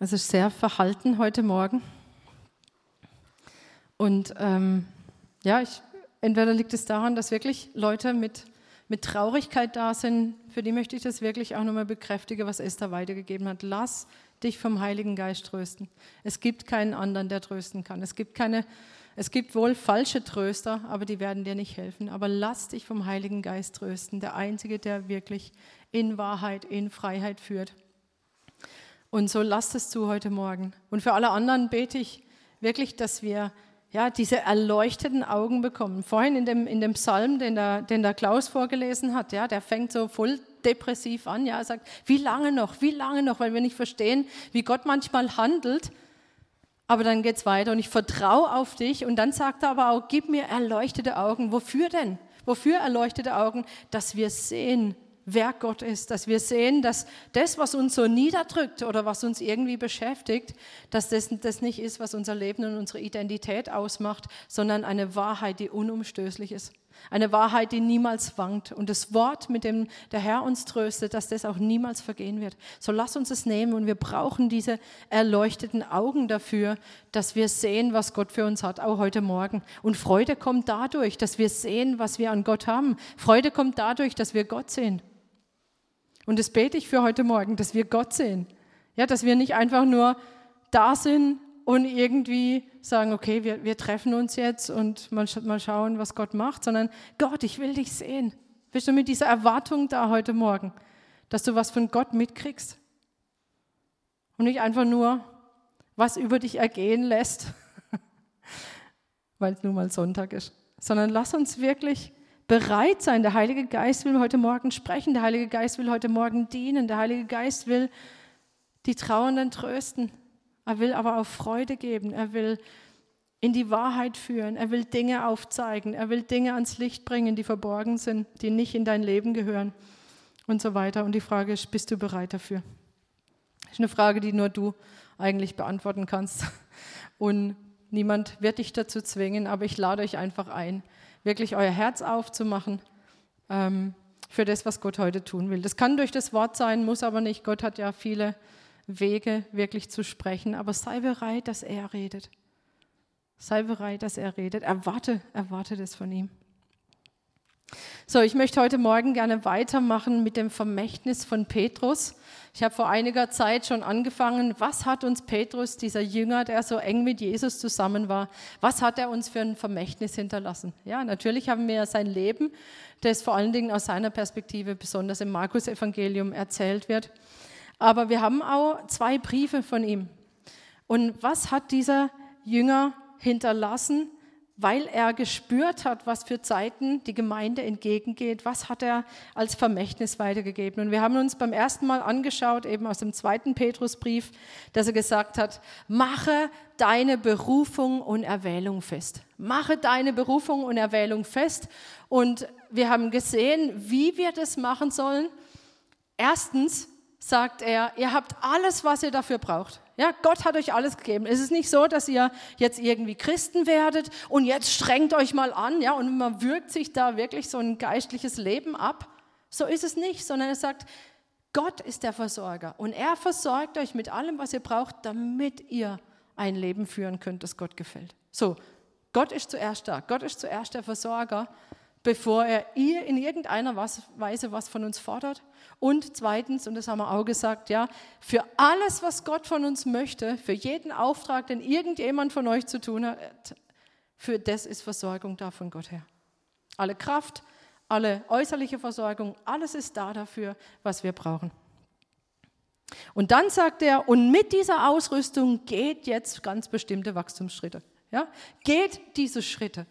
Es ist sehr verhalten heute Morgen. Und ähm, ja, ich, entweder liegt es daran, dass wirklich Leute mit, mit Traurigkeit da sind. Für die möchte ich das wirklich auch nochmal bekräftigen, was Esther weitergegeben hat. Lass dich vom Heiligen Geist trösten. Es gibt keinen anderen, der trösten kann. Es gibt keine, es gibt wohl falsche Tröster, aber die werden dir nicht helfen. Aber lass dich vom Heiligen Geist trösten, der Einzige, der wirklich in Wahrheit, in Freiheit führt. Und so lasst es zu heute Morgen. Und für alle anderen bete ich wirklich, dass wir ja, diese erleuchteten Augen bekommen. Vorhin in dem, in dem Psalm, den der, den der Klaus vorgelesen hat, ja, der fängt so voll depressiv an. Ja, er sagt, wie lange noch, wie lange noch, weil wir nicht verstehen, wie Gott manchmal handelt. Aber dann geht es weiter und ich vertraue auf dich. Und dann sagt er aber auch, gib mir erleuchtete Augen. Wofür denn? Wofür erleuchtete Augen? Dass wir sehen, wer Gott ist, dass wir sehen, dass das, was uns so niederdrückt oder was uns irgendwie beschäftigt, dass das, das nicht ist, was unser Leben und unsere Identität ausmacht, sondern eine Wahrheit, die unumstößlich ist. Eine Wahrheit, die niemals wankt. Und das Wort, mit dem der Herr uns tröstet, dass das auch niemals vergehen wird. So lass uns es nehmen und wir brauchen diese erleuchteten Augen dafür, dass wir sehen, was Gott für uns hat, auch heute Morgen. Und Freude kommt dadurch, dass wir sehen, was wir an Gott haben. Freude kommt dadurch, dass wir Gott sehen. Und das bete ich für heute Morgen, dass wir Gott sehen. Ja, dass wir nicht einfach nur da sind und irgendwie sagen, okay, wir, wir treffen uns jetzt und mal, mal schauen, was Gott macht, sondern Gott, ich will dich sehen. Bist du mit dieser Erwartung da heute Morgen, dass du was von Gott mitkriegst? Und nicht einfach nur was über dich ergehen lässt, weil es nun mal Sonntag ist, sondern lass uns wirklich bereit sein. Der Heilige Geist will heute Morgen sprechen, der Heilige Geist will heute Morgen dienen, der Heilige Geist will die Trauernden trösten. Er will aber auch Freude geben, er will in die Wahrheit führen, er will Dinge aufzeigen, er will Dinge ans Licht bringen, die verborgen sind, die nicht in dein Leben gehören und so weiter. Und die Frage ist, bist du bereit dafür? Das ist eine Frage, die nur du eigentlich beantworten kannst. Und niemand wird dich dazu zwingen, aber ich lade euch einfach ein, wirklich euer Herz aufzumachen ähm, für das, was Gott heute tun will. Das kann durch das Wort sein, muss aber nicht. Gott hat ja viele Wege, wirklich zu sprechen. Aber sei bereit, dass er redet. Sei bereit, dass er redet. Erwarte, erwarte das von ihm. So, ich möchte heute Morgen gerne weitermachen mit dem Vermächtnis von Petrus. Ich habe vor einiger Zeit schon angefangen, was hat uns Petrus, dieser Jünger, der so eng mit Jesus zusammen war, was hat er uns für ein Vermächtnis hinterlassen? Ja, natürlich haben wir sein Leben, das vor allen Dingen aus seiner Perspektive besonders im Markus-Evangelium erzählt wird. Aber wir haben auch zwei Briefe von ihm. Und was hat dieser Jünger hinterlassen? Weil er gespürt hat, was für Zeiten die Gemeinde entgegengeht, was hat er als Vermächtnis weitergegeben. Und wir haben uns beim ersten Mal angeschaut, eben aus dem zweiten Petrusbrief, dass er gesagt hat, mache deine Berufung und Erwählung fest. Mache deine Berufung und Erwählung fest. Und wir haben gesehen, wie wir das machen sollen. Erstens sagt er, ihr habt alles, was ihr dafür braucht. Ja, Gott hat euch alles gegeben. Es ist nicht so, dass ihr jetzt irgendwie Christen werdet und jetzt strengt euch mal an, ja, und man wirkt sich da wirklich so ein geistliches Leben ab. So ist es nicht, sondern er sagt, Gott ist der Versorger und er versorgt euch mit allem, was ihr braucht, damit ihr ein Leben führen könnt, das Gott gefällt. So, Gott ist zuerst da. Gott ist zuerst der Versorger, bevor er ihr in irgendeiner Weise was von uns fordert und zweitens, und das haben wir auch gesagt, ja, für alles, was Gott von uns möchte, für jeden Auftrag, den irgendjemand von euch zu tun hat, für das ist Versorgung da von Gott her. Alle Kraft, alle äußerliche Versorgung, alles ist da dafür, was wir brauchen. Und dann sagt er, und mit dieser Ausrüstung geht jetzt ganz bestimmte Wachstumsschritte. Ja? Geht diese Schritte.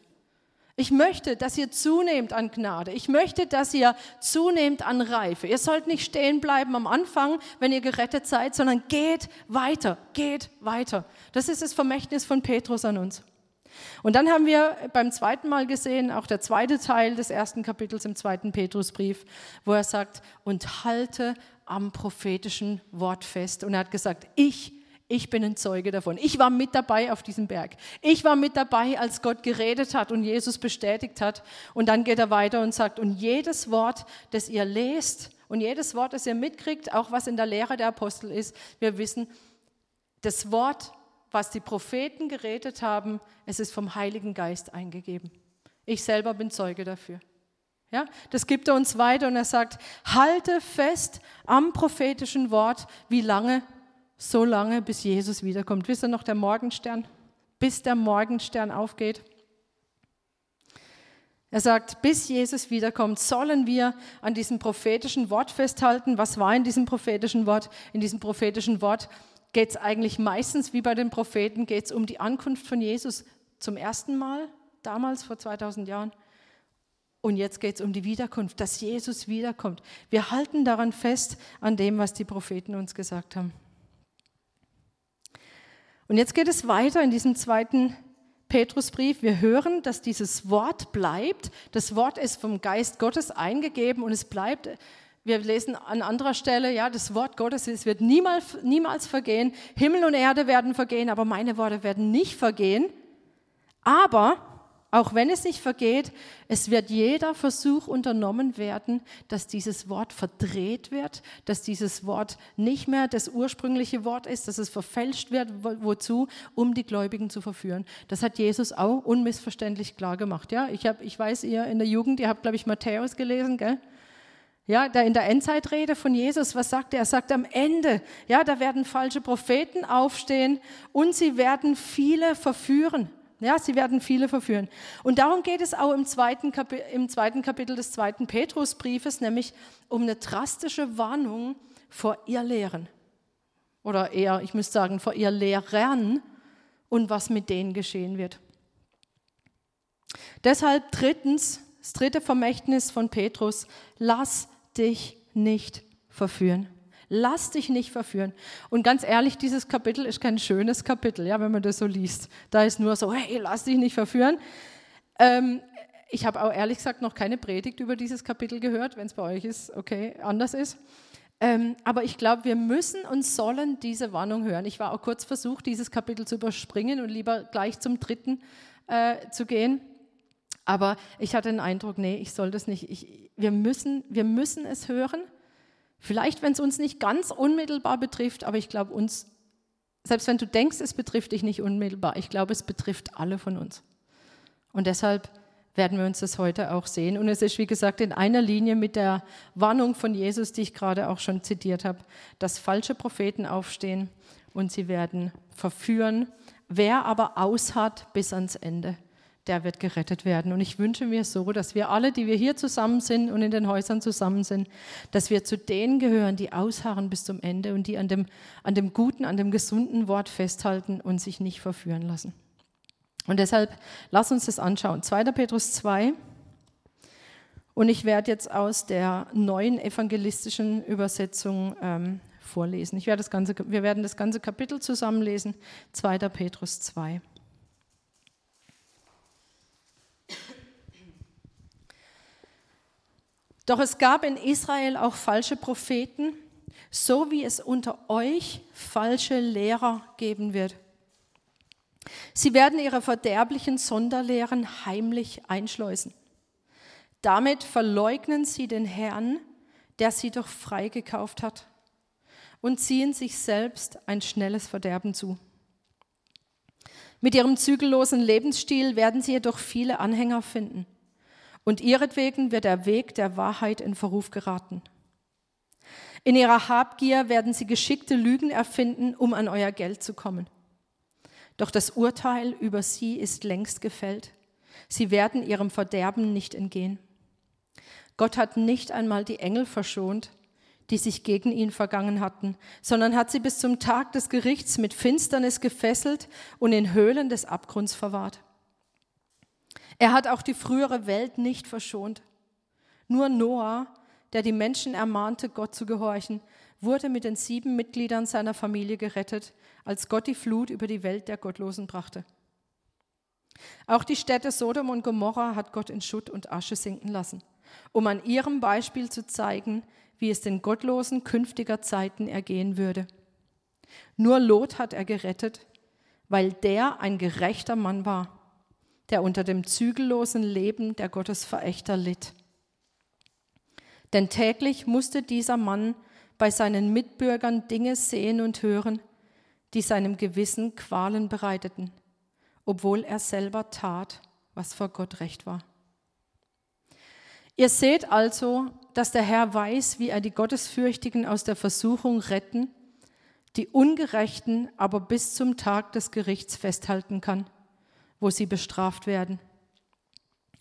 Ich möchte, dass ihr zunehmt an Gnade. Ich möchte, dass ihr zunehmt an Reife. Ihr sollt nicht stehen bleiben am Anfang, wenn ihr gerettet seid, sondern geht weiter, geht weiter. Das ist das Vermächtnis von Petrus an uns. Und dann haben wir beim zweiten Mal gesehen, auch der zweite Teil des ersten Kapitels im zweiten Petrusbrief, wo er sagt, und halte am prophetischen Wort fest. Und er hat gesagt, ich ich bin ein Zeuge davon. Ich war mit dabei auf diesem Berg. Ich war mit dabei, als Gott geredet hat und Jesus bestätigt hat. Und dann geht er weiter und sagt, und jedes Wort, das ihr lest und jedes Wort, das ihr mitkriegt, auch was in der Lehre der Apostel ist, wir wissen, Das Wort, was die Propheten geredet haben, es ist vom Heiligen Geist eingegeben. Ich selber bin Zeuge dafür. Ja, das gibt er uns weiter und er sagt, halte fest am prophetischen Wort. Wie lange? So lange, bis Jesus wiederkommt. Wisst ihr noch der Morgenstern? Bis der Morgenstern aufgeht. Er sagt, bis Jesus wiederkommt, sollen wir an diesem prophetischen Wort festhalten. Was war in diesem prophetischen Wort? In diesem prophetischen Wort geht es eigentlich meistens, wie bei den Propheten, geht es um die Ankunft von Jesus zum ersten Mal, damals vor 2000 Jahren. Und jetzt geht es um die Wiederkunft, dass Jesus wiederkommt. Wir halten daran fest, an dem, was die Propheten uns gesagt haben. Und jetzt geht es weiter in diesem zweiten Petrusbrief. Wir hören, dass dieses Wort bleibt. Das Wort ist vom Geist Gottes eingegeben und es bleibt. Wir lesen an anderer Stelle, ja, das Wort Gottes, es wird niemals, niemals vergehen. Himmel und Erde werden vergehen, aber meine Worte werden nicht vergehen. Aber auch wenn es nicht vergeht, es wird jeder Versuch unternommen werden, dass dieses Wort verdreht wird, dass dieses Wort nicht mehr das ursprüngliche Wort ist, dass es verfälscht wird, wozu? Um die Gläubigen zu verführen. Das hat Jesus auch unmissverständlich klar gemacht. Ja, ich, hab, ich weiß, ihr in der Jugend, ihr habt, glaube ich, Matthäus gelesen, gell? Ja, da in der Endzeitrede von Jesus, was sagt er? Er sagt am Ende, ja, da werden falsche Propheten aufstehen und sie werden viele verführen. Ja, sie werden viele verführen. Und darum geht es auch im zweiten, Kapitel, im zweiten Kapitel des zweiten Petrusbriefes, nämlich um eine drastische Warnung vor Irrlehren. Oder eher, ich müsste sagen, vor Irrlehrern und was mit denen geschehen wird. Deshalb drittens, das dritte Vermächtnis von Petrus, lass dich nicht verführen. Lass dich nicht verführen. Und ganz ehrlich, dieses Kapitel ist kein schönes Kapitel, ja, wenn man das so liest. Da ist nur so, hey, lass dich nicht verführen. Ähm, ich habe auch ehrlich gesagt noch keine Predigt über dieses Kapitel gehört, wenn es bei euch ist, okay, anders ist. Ähm, aber ich glaube, wir müssen und sollen diese Warnung hören. Ich war auch kurz versucht, dieses Kapitel zu überspringen und lieber gleich zum dritten äh, zu gehen. Aber ich hatte den Eindruck, nee, ich soll das nicht. Ich, wir, müssen, wir müssen es hören Vielleicht, wenn es uns nicht ganz unmittelbar betrifft, aber ich glaube uns, selbst wenn du denkst, es betrifft dich nicht unmittelbar, ich glaube, es betrifft alle von uns. Und deshalb werden wir uns das heute auch sehen. Und es ist, wie gesagt, in einer Linie mit der Warnung von Jesus, die ich gerade auch schon zitiert habe, dass falsche Propheten aufstehen und sie werden verführen. Wer aber aushat bis ans Ende, der wird gerettet werden. Und ich wünsche mir so, dass wir alle, die wir hier zusammen sind und in den Häusern zusammen sind, dass wir zu denen gehören, die ausharren bis zum Ende und die an dem, an dem guten, an dem gesunden Wort festhalten und sich nicht verführen lassen. Und deshalb lass uns das anschauen. 2. Petrus 2. Und ich werde jetzt aus der neuen evangelistischen Übersetzung ähm, vorlesen. Ich werde das ganze, wir werden das ganze Kapitel zusammenlesen. 2. Petrus 2. Doch es gab in Israel auch falsche Propheten, so wie es unter euch falsche Lehrer geben wird. Sie werden ihre verderblichen Sonderlehren heimlich einschleusen. Damit verleugnen sie den Herrn, der sie doch freigekauft hat, und ziehen sich selbst ein schnelles Verderben zu. Mit ihrem zügellosen Lebensstil werden sie jedoch viele Anhänger finden und ihretwegen wird der Weg der Wahrheit in Verruf geraten. In ihrer Habgier werden sie geschickte Lügen erfinden, um an euer Geld zu kommen. Doch das Urteil über sie ist längst gefällt. Sie werden ihrem Verderben nicht entgehen. Gott hat nicht einmal die Engel verschont, die sich gegen ihn vergangen hatten, sondern hat sie bis zum Tag des Gerichts mit Finsternis gefesselt und in Höhlen des Abgrunds verwahrt. Er hat auch die frühere Welt nicht verschont. Nur Noah, der die Menschen ermahnte, Gott zu gehorchen, wurde mit den sieben Mitgliedern seiner Familie gerettet, als Gott die Flut über die Welt der Gottlosen brachte. Auch die Städte Sodom und Gomorra hat Gott in Schutt und Asche sinken lassen, um an ihrem Beispiel zu zeigen, wie es den Gottlosen künftiger Zeiten ergehen würde. Nur Lot hat er gerettet, weil der ein gerechter Mann war der unter dem zügellosen Leben der Gottesverächter litt. Denn täglich musste dieser Mann bei seinen Mitbürgern Dinge sehen und hören, die seinem Gewissen Qualen bereiteten, obwohl er selber tat, was vor Gott recht war. Ihr seht also, dass der Herr weiß, wie er die Gottesfürchtigen aus der Versuchung retten, die Ungerechten aber bis zum Tag des Gerichts festhalten kann, wo sie bestraft werden.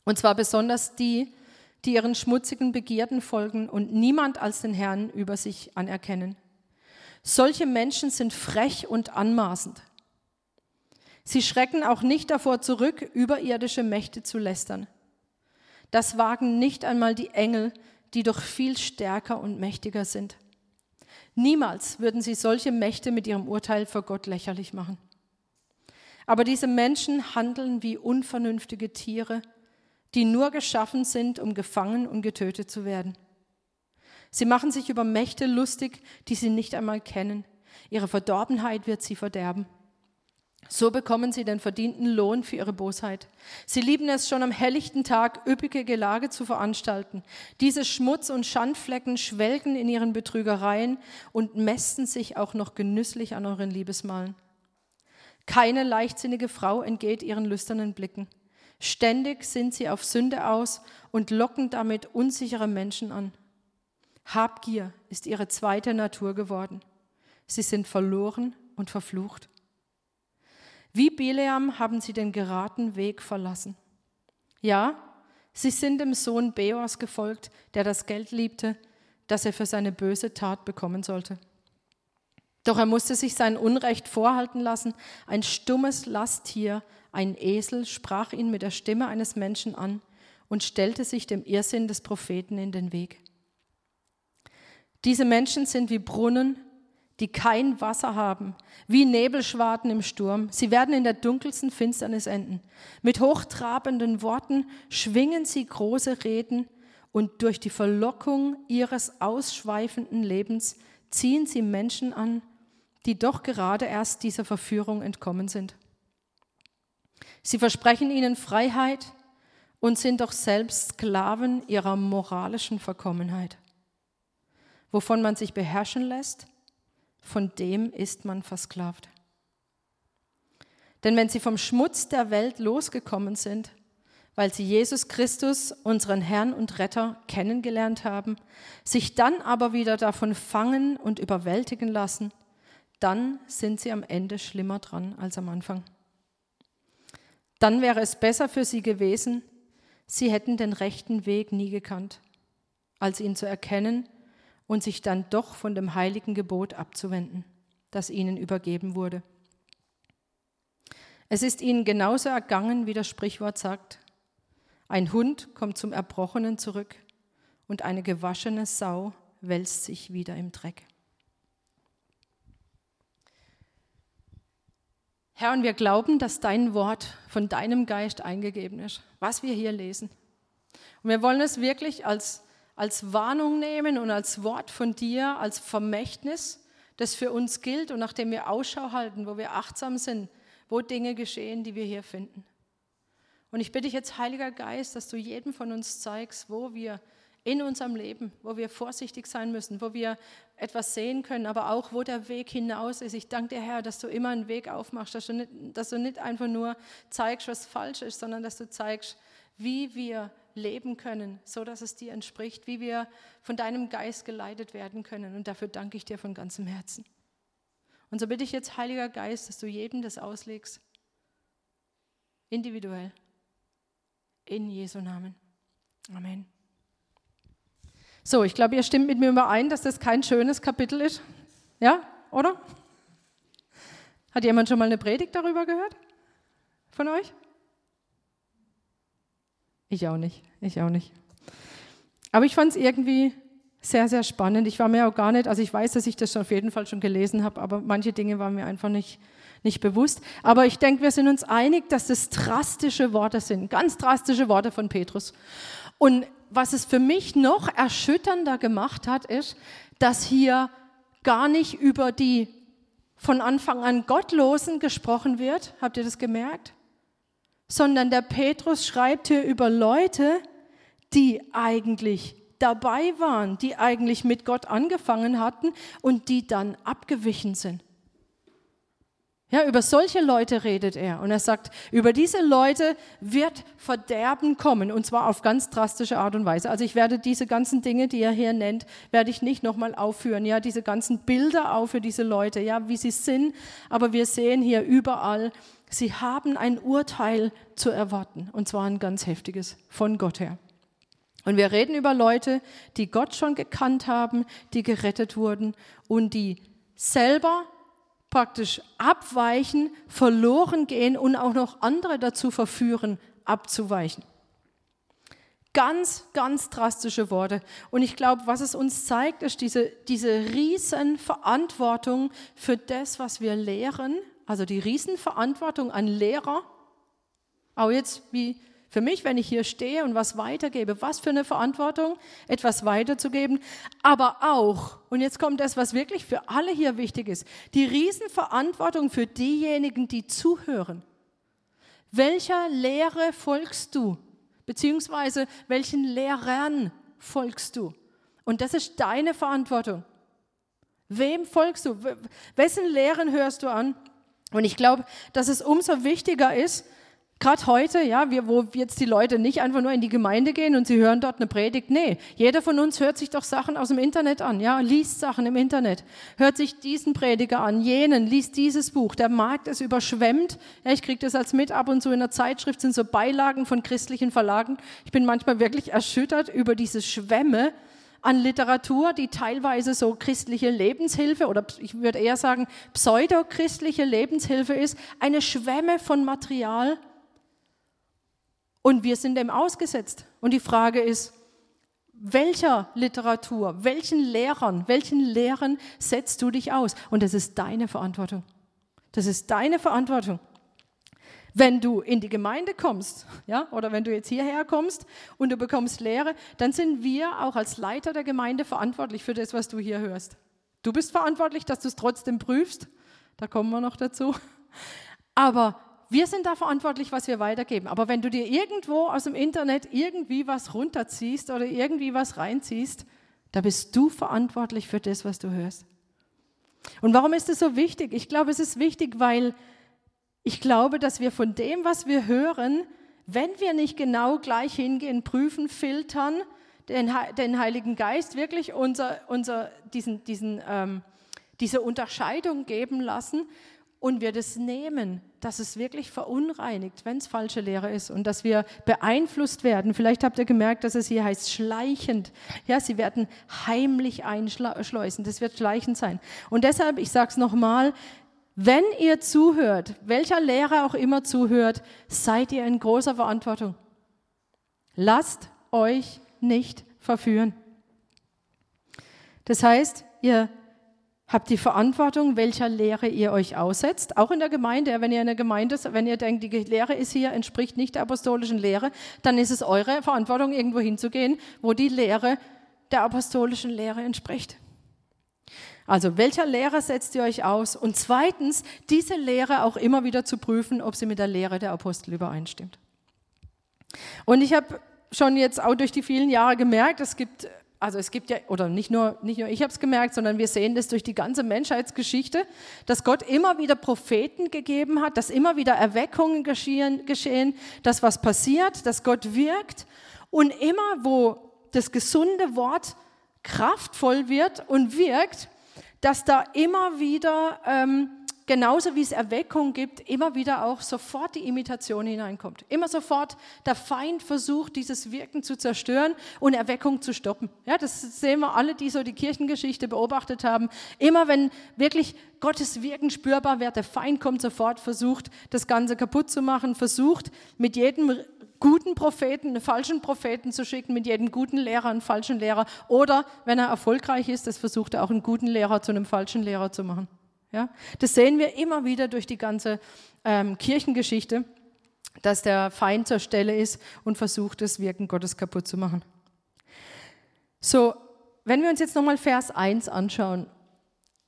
Und zwar besonders die, die ihren schmutzigen Begierden folgen und niemand als den Herrn über sich anerkennen. Solche Menschen sind frech und anmaßend. Sie schrecken auch nicht davor zurück, überirdische Mächte zu lästern. Das wagen nicht einmal die Engel, die doch viel stärker und mächtiger sind. Niemals würden sie solche Mächte mit ihrem Urteil vor Gott lächerlich machen. Aber diese Menschen handeln wie unvernünftige Tiere, die nur geschaffen sind, um gefangen und getötet zu werden. Sie machen sich über Mächte lustig, die sie nicht einmal kennen. Ihre Verdorbenheit wird sie verderben. So bekommen sie den verdienten Lohn für ihre Bosheit. Sie lieben es schon am helllichten Tag, üppige Gelage zu veranstalten. Diese Schmutz- und Schandflecken schwelgen in ihren Betrügereien und mästen sich auch noch genüsslich an euren Liebesmalen. Keine leichtsinnige Frau entgeht ihren lüsternen Blicken. Ständig sind sie auf Sünde aus und locken damit unsichere Menschen an. Habgier ist ihre zweite Natur geworden. Sie sind verloren und verflucht. Wie Bileam haben sie den geraden Weg verlassen. Ja, sie sind dem Sohn Beors gefolgt, der das Geld liebte, das er für seine böse Tat bekommen sollte. Doch er musste sich sein Unrecht vorhalten lassen. Ein stummes Lasttier, ein Esel, sprach ihn mit der Stimme eines Menschen an und stellte sich dem Irrsinn des Propheten in den Weg. Diese Menschen sind wie Brunnen, die kein Wasser haben, wie Nebelschwaden im Sturm. Sie werden in der dunkelsten Finsternis enden. Mit hochtrabenden Worten schwingen sie große Reden und durch die Verlockung ihres ausschweifenden Lebens ziehen sie Menschen an, die doch gerade erst dieser Verführung entkommen sind. Sie versprechen ihnen Freiheit und sind doch selbst Sklaven ihrer moralischen Verkommenheit. Wovon man sich beherrschen lässt, von dem ist man versklavt. Denn wenn sie vom Schmutz der Welt losgekommen sind, weil sie Jesus Christus, unseren Herrn und Retter, kennengelernt haben, sich dann aber wieder davon fangen und überwältigen lassen, dann sind sie am Ende schlimmer dran als am Anfang. Dann wäre es besser für sie gewesen, sie hätten den rechten Weg nie gekannt, als ihn zu erkennen und sich dann doch von dem heiligen Gebot abzuwenden, das ihnen übergeben wurde. Es ist ihnen genauso ergangen, wie das Sprichwort sagt. Ein Hund kommt zum Erbrochenen zurück und eine gewaschene Sau wälzt sich wieder im Dreck. Herr, und wir glauben, dass dein Wort von deinem Geist eingegeben ist, was wir hier lesen. Und wir wollen es wirklich als als Warnung nehmen und als Wort von dir, als Vermächtnis, das für uns gilt und nach dem wir Ausschau halten, wo wir achtsam sind, wo Dinge geschehen, die wir hier finden. Und ich bitte dich jetzt, Heiliger Geist, dass du jedem von uns zeigst, wo wir in unserem Leben, wo wir vorsichtig sein müssen, wo wir etwas sehen können, aber auch wo der Weg hinaus ist. Ich danke dir, Herr, dass du immer einen Weg aufmachst, dass du nicht, dass du nicht einfach nur zeigst, was falsch ist, sondern dass du zeigst, wie wir leben können, so dass es dir entspricht, wie wir von deinem Geist geleitet werden können. Und dafür danke ich dir von ganzem Herzen. Und so bitte ich jetzt, Heiliger Geist, dass du jedem das auslegst. Individuell. In Jesu Namen. Amen. So, ich glaube, ihr stimmt mit mir überein, dass das kein schönes Kapitel ist. Ja, oder? Hat jemand schon mal eine Predigt darüber gehört? Von euch? Ich auch nicht, ich auch nicht. Aber ich fand es irgendwie sehr, sehr spannend. Ich war mir auch gar nicht, also ich weiß, dass ich das auf jeden Fall schon gelesen habe, aber manche Dinge waren mir einfach nicht, nicht bewusst. Aber ich denke, wir sind uns einig, dass das drastische Worte sind, ganz drastische Worte von Petrus. Und was es für mich noch erschütternder gemacht hat, ist, dass hier gar nicht über die von Anfang an Gottlosen gesprochen wird. Habt ihr das gemerkt? sondern der Petrus schreibt hier über Leute, die eigentlich dabei waren, die eigentlich mit Gott angefangen hatten und die dann abgewichen sind. Ja, über solche Leute redet er. Und er sagt, über diese Leute wird Verderben kommen. Und zwar auf ganz drastische Art und Weise. Also ich werde diese ganzen Dinge, die er hier nennt, werde ich nicht nochmal aufführen. Ja, diese ganzen Bilder auch für diese Leute, ja, wie sie sind. Aber wir sehen hier überall, sie haben ein Urteil zu erwarten. Und zwar ein ganz heftiges von Gott her. Und wir reden über Leute, die Gott schon gekannt haben, die gerettet wurden und die selber praktisch abweichen, verloren gehen und auch noch andere dazu verführen, abzuweichen. Ganz, ganz drastische Worte. Und ich glaube, was es uns zeigt, ist diese, diese Riesenverantwortung für das, was wir lehren. Also die Riesenverantwortung an Lehrer. Auch jetzt, wie für mich, wenn ich hier stehe und was weitergebe, was für eine Verantwortung, etwas weiterzugeben, aber auch, und jetzt kommt das, was wirklich für alle hier wichtig ist, die Riesenverantwortung für diejenigen, die zuhören. Welcher Lehre folgst du? Beziehungsweise welchen Lehrern folgst du? Und das ist deine Verantwortung. Wem folgst du? Wessen Lehren hörst du an? Und ich glaube, dass es umso wichtiger ist, Gerade heute, ja, wir, wo jetzt die Leute nicht einfach nur in die Gemeinde gehen und sie hören dort eine Predigt. Nee, jeder von uns hört sich doch Sachen aus dem Internet an, ja, liest Sachen im Internet, hört sich diesen Prediger an, jenen, liest dieses Buch. Der Markt ist überschwemmt. Ja, ich kriege das als mit ab und zu in der Zeitschrift, sind so Beilagen von christlichen Verlagen. Ich bin manchmal wirklich erschüttert über diese Schwämme an Literatur, die teilweise so christliche Lebenshilfe oder ich würde eher sagen pseudochristliche Lebenshilfe ist. Eine Schwemme von Material und wir sind dem ausgesetzt. Und die Frage ist, welcher Literatur, welchen Lehrern, welchen Lehren setzt du dich aus? Und das ist deine Verantwortung. Das ist deine Verantwortung. Wenn du in die Gemeinde kommst, ja, oder wenn du jetzt hierher kommst und du bekommst Lehre, dann sind wir auch als Leiter der Gemeinde verantwortlich für das, was du hier hörst. Du bist verantwortlich, dass du es trotzdem prüfst. Da kommen wir noch dazu. Aber wir sind da verantwortlich, was wir weitergeben. Aber wenn du dir irgendwo aus dem Internet irgendwie was runterziehst oder irgendwie was reinziehst, da bist du verantwortlich für das, was du hörst. Und warum ist es so wichtig? Ich glaube, es ist wichtig, weil ich glaube, dass wir von dem, was wir hören, wenn wir nicht genau gleich hingehen, prüfen, filtern, den, den Heiligen Geist wirklich unser, unser, diesen, diesen, ähm, diese Unterscheidung geben lassen, und wir das nehmen, dass es wirklich verunreinigt, wenn es falsche Lehre ist und dass wir beeinflusst werden. Vielleicht habt ihr gemerkt, dass es hier heißt schleichend. Ja, sie werden heimlich einschleusen. Das wird schleichend sein. Und deshalb, ich sage es nochmal, wenn ihr zuhört, welcher Lehrer auch immer zuhört, seid ihr in großer Verantwortung. Lasst euch nicht verführen. Das heißt, ihr habt die Verantwortung, welcher Lehre ihr euch aussetzt. Auch in der Gemeinde, wenn ihr in der Gemeinde, wenn ihr denkt, die Lehre ist hier, entspricht nicht der apostolischen Lehre, dann ist es eure Verantwortung, irgendwo hinzugehen, wo die Lehre der apostolischen Lehre entspricht. Also, welcher Lehre setzt ihr euch aus? Und zweitens, diese Lehre auch immer wieder zu prüfen, ob sie mit der Lehre der Apostel übereinstimmt. Und ich habe schon jetzt auch durch die vielen Jahre gemerkt, es gibt also es gibt ja, oder nicht nur, nicht nur ich habe es gemerkt, sondern wir sehen das durch die ganze Menschheitsgeschichte, dass Gott immer wieder Propheten gegeben hat, dass immer wieder Erweckungen geschehen, geschehen dass was passiert, dass Gott wirkt. Und immer, wo das gesunde Wort kraftvoll wird und wirkt, dass da immer wieder ähm, genauso wie es Erweckung gibt, immer wieder auch sofort die Imitation hineinkommt. Immer sofort der Feind versucht, dieses Wirken zu zerstören und Erweckung zu stoppen. Ja, das sehen wir alle, die so die Kirchengeschichte beobachtet haben. Immer wenn wirklich Gottes Wirken spürbar wird, der Feind kommt sofort, versucht, das Ganze kaputt zu machen, versucht, mit jedem guten Propheten einen falschen Propheten zu schicken, mit jedem guten Lehrer einen falschen Lehrer. Oder wenn er erfolgreich ist, das versucht er auch einen guten Lehrer zu einem falschen Lehrer zu machen. Ja? Das sehen wir immer wieder durch die ganze ähm, Kirchengeschichte, dass der Feind zur Stelle ist und versucht, das Wirken Gottes kaputt zu machen. So, wenn wir uns jetzt nochmal Vers 1 anschauen,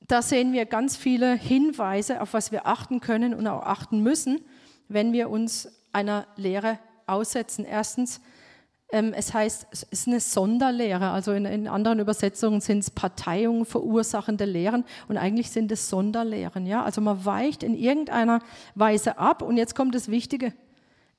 da sehen wir ganz viele Hinweise, auf was wir achten können und auch achten müssen, wenn wir uns einer Lehre aussetzen. Erstens, es heißt, es ist eine Sonderlehre. Also in, in anderen Übersetzungen sind es Parteiungen verursachende Lehren und eigentlich sind es Sonderlehren. Ja? Also man weicht in irgendeiner Weise ab und jetzt kommt das Wichtige.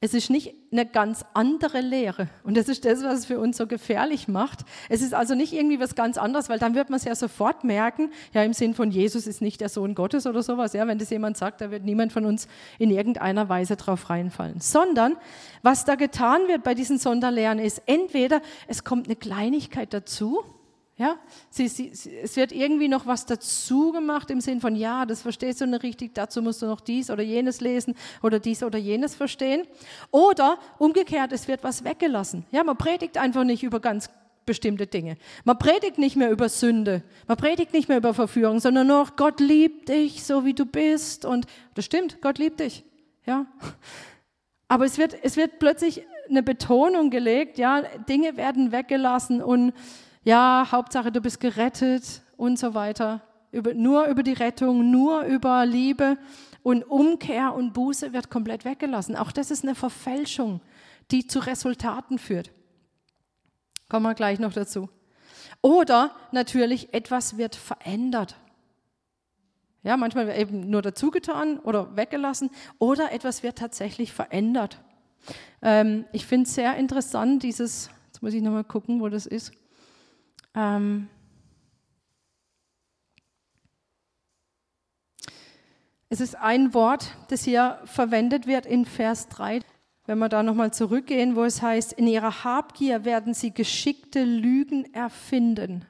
Es ist nicht eine ganz andere Lehre. Und das ist das, was es für uns so gefährlich macht. Es ist also nicht irgendwie was ganz anderes, weil dann wird man es ja sofort merken, ja, im Sinn von Jesus ist nicht der Sohn Gottes oder sowas. Ja, wenn das jemand sagt, da wird niemand von uns in irgendeiner Weise drauf reinfallen. Sondern, was da getan wird bei diesen Sonderlehren ist, entweder es kommt eine Kleinigkeit dazu, ja, sie, sie, es wird irgendwie noch was dazu gemacht im Sinn von, ja, das verstehst du nicht richtig, dazu musst du noch dies oder jenes lesen oder dies oder jenes verstehen. Oder umgekehrt, es wird was weggelassen. Ja, man predigt einfach nicht über ganz bestimmte Dinge. Man predigt nicht mehr über Sünde, man predigt nicht mehr über Verführung, sondern nur, Gott liebt dich, so wie du bist. Und das stimmt, Gott liebt dich. Ja. Aber es wird, es wird plötzlich eine Betonung gelegt, ja, Dinge werden weggelassen und ja, Hauptsache du bist gerettet und so weiter. Über, nur über die Rettung, nur über Liebe und Umkehr und Buße wird komplett weggelassen. Auch das ist eine Verfälschung, die zu Resultaten führt. Kommen wir gleich noch dazu. Oder natürlich, etwas wird verändert. Ja, manchmal eben nur dazugetan oder weggelassen. Oder etwas wird tatsächlich verändert. Ähm, ich finde es sehr interessant, dieses, jetzt muss ich nochmal gucken, wo das ist. Ähm, es ist ein Wort, das hier verwendet wird in Vers 3. Wenn wir da nochmal zurückgehen, wo es heißt, in ihrer Habgier werden sie geschickte Lügen erfinden.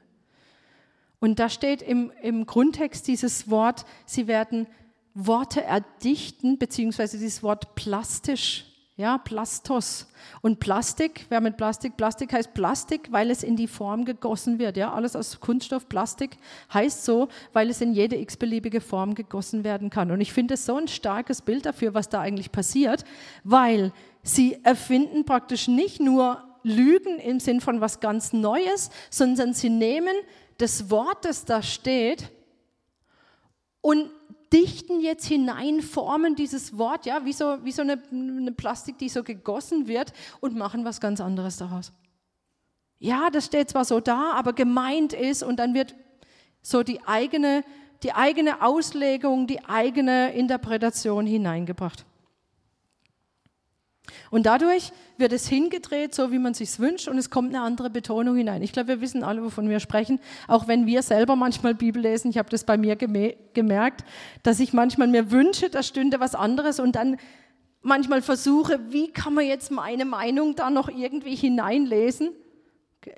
Und da steht im, im Grundtext dieses Wort, sie werden Worte erdichten, beziehungsweise dieses Wort plastisch ja, Plastos. Und Plastik, wer mit Plastik, Plastik heißt Plastik, weil es in die Form gegossen wird. Ja, alles aus Kunststoff, Plastik heißt so, weil es in jede x-beliebige Form gegossen werden kann. Und ich finde es so ein starkes Bild dafür, was da eigentlich passiert, weil sie erfinden praktisch nicht nur Lügen im Sinn von was ganz Neues, sondern sie nehmen das Wort, das da steht, und dichten jetzt hinein, formen dieses Wort, ja, wie so, wie so eine, eine Plastik, die so gegossen wird und machen was ganz anderes daraus. Ja, das steht zwar so da, aber gemeint ist und dann wird so die eigene, die eigene Auslegung, die eigene Interpretation hineingebracht. Und dadurch wird es hingedreht, so wie man sich wünscht, und es kommt eine andere Betonung hinein. Ich glaube, wir wissen alle, wovon wir sprechen, auch wenn wir selber manchmal Bibel lesen. Ich habe das bei mir gemerkt, dass ich manchmal mir wünsche, da stünde was anderes und dann manchmal versuche, wie kann man jetzt meine Meinung da noch irgendwie hineinlesen?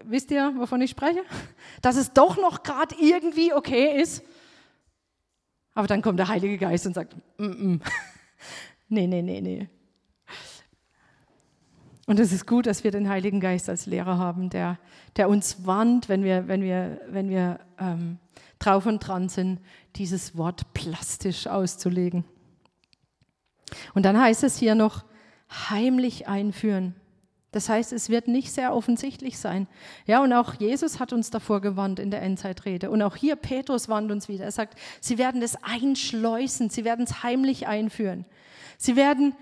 Wisst ihr, wovon ich spreche? Dass es doch noch gerade irgendwie okay ist. Aber dann kommt der Heilige Geist und sagt, mm -mm. nee, nee, nee, nee. Und es ist gut, dass wir den Heiligen Geist als Lehrer haben, der, der uns warnt, wenn wir, wenn wir, wenn wir ähm, drauf und dran sind, dieses Wort plastisch auszulegen. Und dann heißt es hier noch, heimlich einführen. Das heißt, es wird nicht sehr offensichtlich sein. Ja, und auch Jesus hat uns davor gewarnt in der Endzeitrede. Und auch hier Petrus warnt uns wieder. Er sagt, sie werden das einschleusen, sie werden es heimlich einführen. Sie werden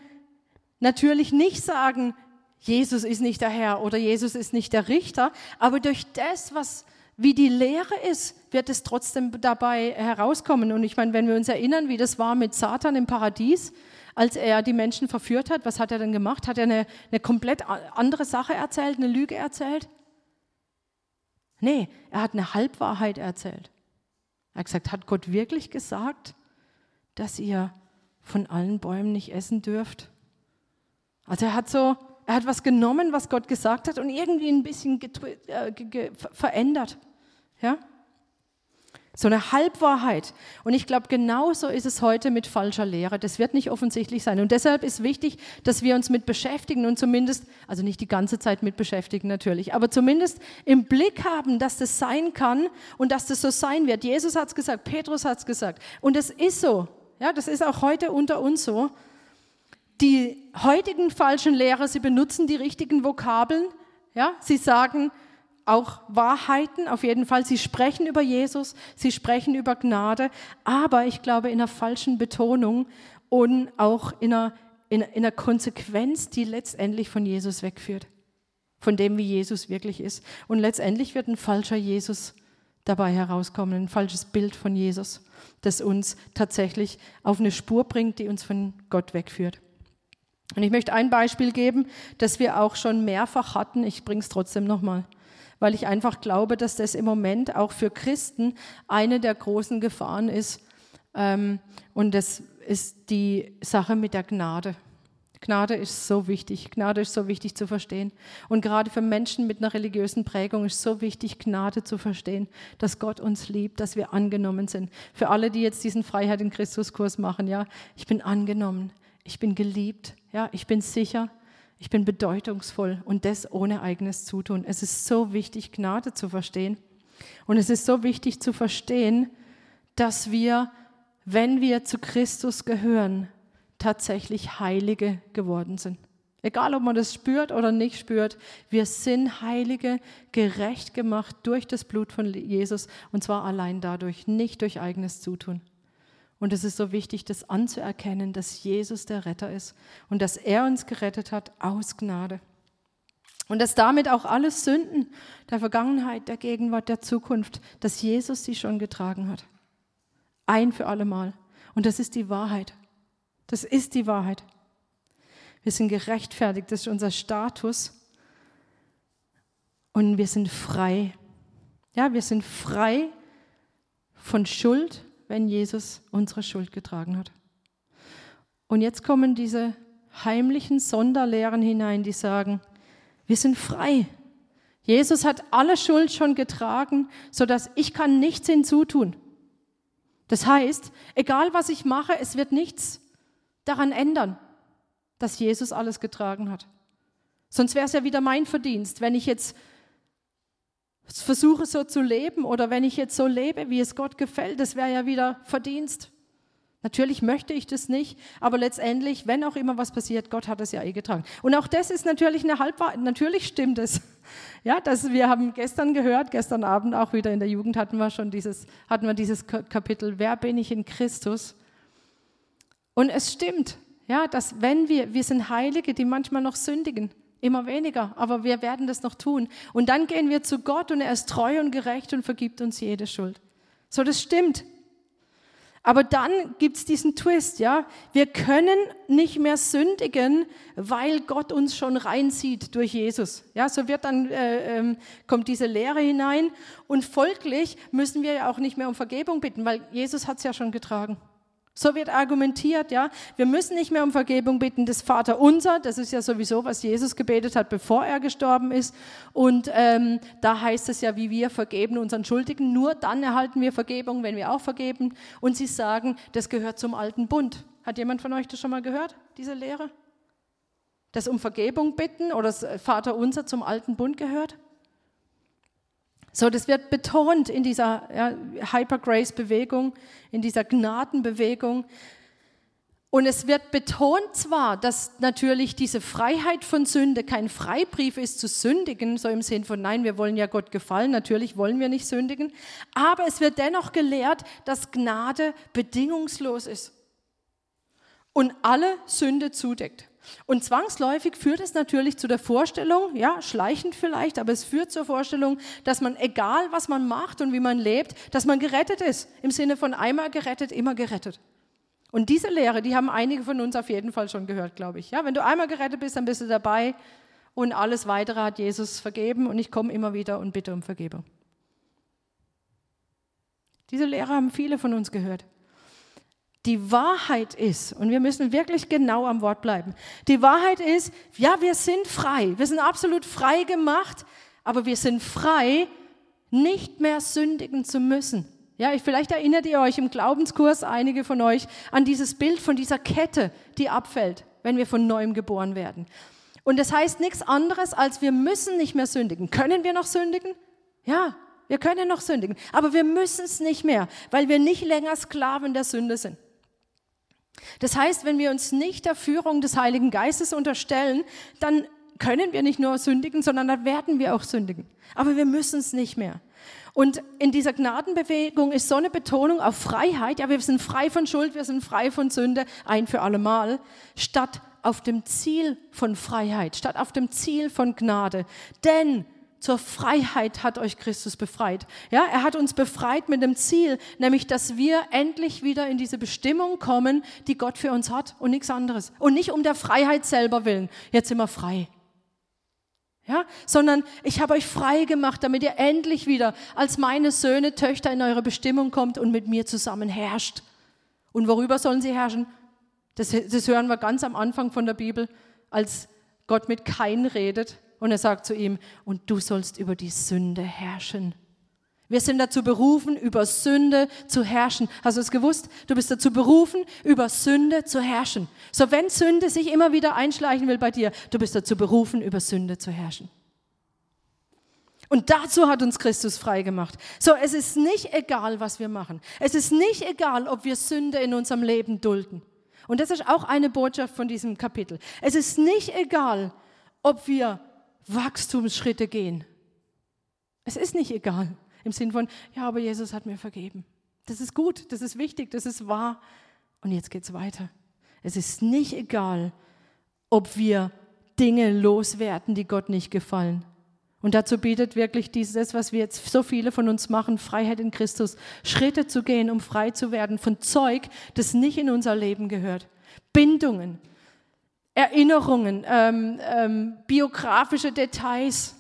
natürlich nicht sagen, Jesus ist nicht der Herr oder Jesus ist nicht der Richter, aber durch das, was wie die Lehre ist, wird es trotzdem dabei herauskommen. Und ich meine, wenn wir uns erinnern, wie das war mit Satan im Paradies, als er die Menschen verführt hat, was hat er denn gemacht? Hat er eine, eine komplett andere Sache erzählt, eine Lüge erzählt? Nee, er hat eine Halbwahrheit erzählt. Er hat gesagt, hat Gott wirklich gesagt, dass ihr von allen Bäumen nicht essen dürft? Also er hat so er hat was genommen, was Gott gesagt hat und irgendwie ein bisschen äh, verändert. Ja? So eine Halbwahrheit. Und ich glaube, genauso ist es heute mit falscher Lehre. Das wird nicht offensichtlich sein. Und deshalb ist wichtig, dass wir uns mit beschäftigen und zumindest, also nicht die ganze Zeit mit beschäftigen natürlich, aber zumindest im Blick haben, dass das sein kann und dass das so sein wird. Jesus hat es gesagt, Petrus hat es gesagt. Und es ist so. Ja, das ist auch heute unter uns so. Die heutigen falschen Lehrer, sie benutzen die richtigen Vokabeln. Ja? Sie sagen auch Wahrheiten, auf jeden Fall. Sie sprechen über Jesus, sie sprechen über Gnade, aber ich glaube in einer falschen Betonung und auch in einer, in, in einer Konsequenz, die letztendlich von Jesus wegführt. von dem, wie Jesus wirklich ist. Und letztendlich wird ein falscher Jesus dabei herauskommen, ein falsches Bild von Jesus, das uns tatsächlich auf eine Spur bringt, die uns von Gott wegführt. Und ich möchte ein Beispiel geben, das wir auch schon mehrfach hatten. Ich bringe es trotzdem nochmal, weil ich einfach glaube, dass das im Moment auch für Christen eine der großen Gefahren ist. Ähm, und das ist die Sache mit der Gnade. Gnade ist so wichtig. Gnade ist so wichtig zu verstehen. Und gerade für Menschen mit einer religiösen Prägung ist so wichtig, Gnade zu verstehen, dass Gott uns liebt, dass wir angenommen sind. Für alle, die jetzt diesen Freiheit in Christus Kurs machen, ja, ich bin angenommen, ich bin geliebt, ja, ich bin sicher, ich bin bedeutungsvoll und das ohne eigenes Zutun. Es ist so wichtig, Gnade zu verstehen. Und es ist so wichtig zu verstehen, dass wir, wenn wir zu Christus gehören, tatsächlich Heilige geworden sind. Egal, ob man das spürt oder nicht spürt, wir sind Heilige, gerecht gemacht durch das Blut von Jesus und zwar allein dadurch, nicht durch eigenes Zutun. Und es ist so wichtig, das anzuerkennen, dass Jesus der Retter ist und dass er uns gerettet hat aus Gnade. Und dass damit auch alle Sünden der Vergangenheit, der Gegenwart, der Zukunft, dass Jesus sie schon getragen hat. Ein für alle Mal. Und das ist die Wahrheit. Das ist die Wahrheit. Wir sind gerechtfertigt, das ist unser Status. Und wir sind frei. Ja, wir sind frei von Schuld, wenn Jesus unsere Schuld getragen hat. Und jetzt kommen diese heimlichen Sonderlehren hinein, die sagen, wir sind frei. Jesus hat alle Schuld schon getragen, sodass ich kann nichts hinzutun. Das heißt, egal was ich mache, es wird nichts daran ändern, dass Jesus alles getragen hat. Sonst wäre es ja wieder mein Verdienst, wenn ich jetzt versuche so zu leben oder wenn ich jetzt so lebe, wie es Gott gefällt, das wäre ja wieder Verdienst. Natürlich möchte ich das nicht, aber letztendlich, wenn auch immer was passiert, Gott hat es ja eh getragen. Und auch das ist natürlich eine Halbwahrheit. Natürlich stimmt es. Ja, dass wir haben gestern gehört, gestern Abend auch wieder in der Jugend hatten wir schon dieses, hatten wir dieses Kapitel, wer bin ich in Christus? Und es stimmt, ja, dass wenn wir, wir sind Heilige, die manchmal noch sündigen, immer weniger, aber wir werden das noch tun. Und dann gehen wir zu Gott und er ist treu und gerecht und vergibt uns jede Schuld. So, das stimmt. Aber dann gibt es diesen Twist, ja. Wir können nicht mehr sündigen, weil Gott uns schon reinzieht durch Jesus. Ja, so wird dann, äh, ähm, kommt diese Lehre hinein und folglich müssen wir ja auch nicht mehr um Vergebung bitten, weil Jesus hat es ja schon getragen. So wird argumentiert, ja. Wir müssen nicht mehr um Vergebung bitten. Das Vater unser, das ist ja sowieso, was Jesus gebetet hat, bevor er gestorben ist. Und ähm, da heißt es ja, wie wir vergeben unseren Schuldigen. Nur dann erhalten wir Vergebung, wenn wir auch vergeben. Und sie sagen, das gehört zum alten Bund. Hat jemand von euch das schon mal gehört, diese Lehre? Das um Vergebung bitten oder das Vater unser zum alten Bund gehört? So, das wird betont in dieser ja, Hyper-Grace-Bewegung, in dieser Gnadenbewegung. Und es wird betont zwar, dass natürlich diese Freiheit von Sünde kein Freibrief ist zu sündigen, so im Sinn von, nein, wir wollen ja Gott gefallen, natürlich wollen wir nicht sündigen, aber es wird dennoch gelehrt, dass Gnade bedingungslos ist und alle Sünde zudeckt. Und zwangsläufig führt es natürlich zu der Vorstellung, ja, schleichend vielleicht, aber es führt zur Vorstellung, dass man, egal was man macht und wie man lebt, dass man gerettet ist. Im Sinne von einmal gerettet, immer gerettet. Und diese Lehre, die haben einige von uns auf jeden Fall schon gehört, glaube ich. Ja, wenn du einmal gerettet bist, dann bist du dabei und alles weitere hat Jesus vergeben und ich komme immer wieder und bitte um Vergebung. Diese Lehre haben viele von uns gehört. Die Wahrheit ist, und wir müssen wirklich genau am Wort bleiben, die Wahrheit ist, ja, wir sind frei, wir sind absolut frei gemacht, aber wir sind frei, nicht mehr sündigen zu müssen. Ja, vielleicht erinnert ihr euch im Glaubenskurs, einige von euch, an dieses Bild von dieser Kette, die abfällt, wenn wir von neuem geboren werden. Und das heißt nichts anderes, als wir müssen nicht mehr sündigen. Können wir noch sündigen? Ja, wir können noch sündigen, aber wir müssen es nicht mehr, weil wir nicht länger Sklaven der Sünde sind. Das heißt, wenn wir uns nicht der Führung des Heiligen Geistes unterstellen, dann können wir nicht nur sündigen, sondern dann werden wir auch sündigen. Aber wir müssen es nicht mehr. Und in dieser Gnadenbewegung ist so eine Betonung auf Freiheit. Ja, wir sind frei von Schuld, wir sind frei von Sünde, ein für alle Mal, statt auf dem Ziel von Freiheit, statt auf dem Ziel von Gnade. Denn zur Freiheit hat euch Christus befreit. Ja, er hat uns befreit mit dem Ziel, nämlich, dass wir endlich wieder in diese Bestimmung kommen, die Gott für uns hat und nichts anderes. Und nicht um der Freiheit selber willen. Jetzt sind wir frei. Ja, sondern ich habe euch frei gemacht, damit ihr endlich wieder als meine Söhne, Töchter in eure Bestimmung kommt und mit mir zusammen herrscht. Und worüber sollen sie herrschen? Das, das hören wir ganz am Anfang von der Bibel, als Gott mit Kain redet und er sagt zu ihm, und du sollst über die Sünde herrschen. Wir sind dazu berufen, über Sünde zu herrschen. Hast du es gewusst? Du bist dazu berufen, über Sünde zu herrschen. So, wenn Sünde sich immer wieder einschleichen will bei dir, du bist dazu berufen, über Sünde zu herrschen. Und dazu hat uns Christus frei gemacht. So, es ist nicht egal, was wir machen. Es ist nicht egal, ob wir Sünde in unserem Leben dulden. Und das ist auch eine Botschaft von diesem Kapitel. Es ist nicht egal, ob wir Wachstumsschritte gehen. Es ist nicht egal. Im Sinn von, ja, aber Jesus hat mir vergeben. Das ist gut, das ist wichtig, das ist wahr. Und jetzt geht es weiter. Es ist nicht egal, ob wir Dinge loswerden, die Gott nicht gefallen. Und dazu bietet wirklich dieses, was wir jetzt so viele von uns machen, Freiheit in Christus, Schritte zu gehen, um frei zu werden von Zeug, das nicht in unser Leben gehört. Bindungen, Erinnerungen, ähm, ähm, biografische Details,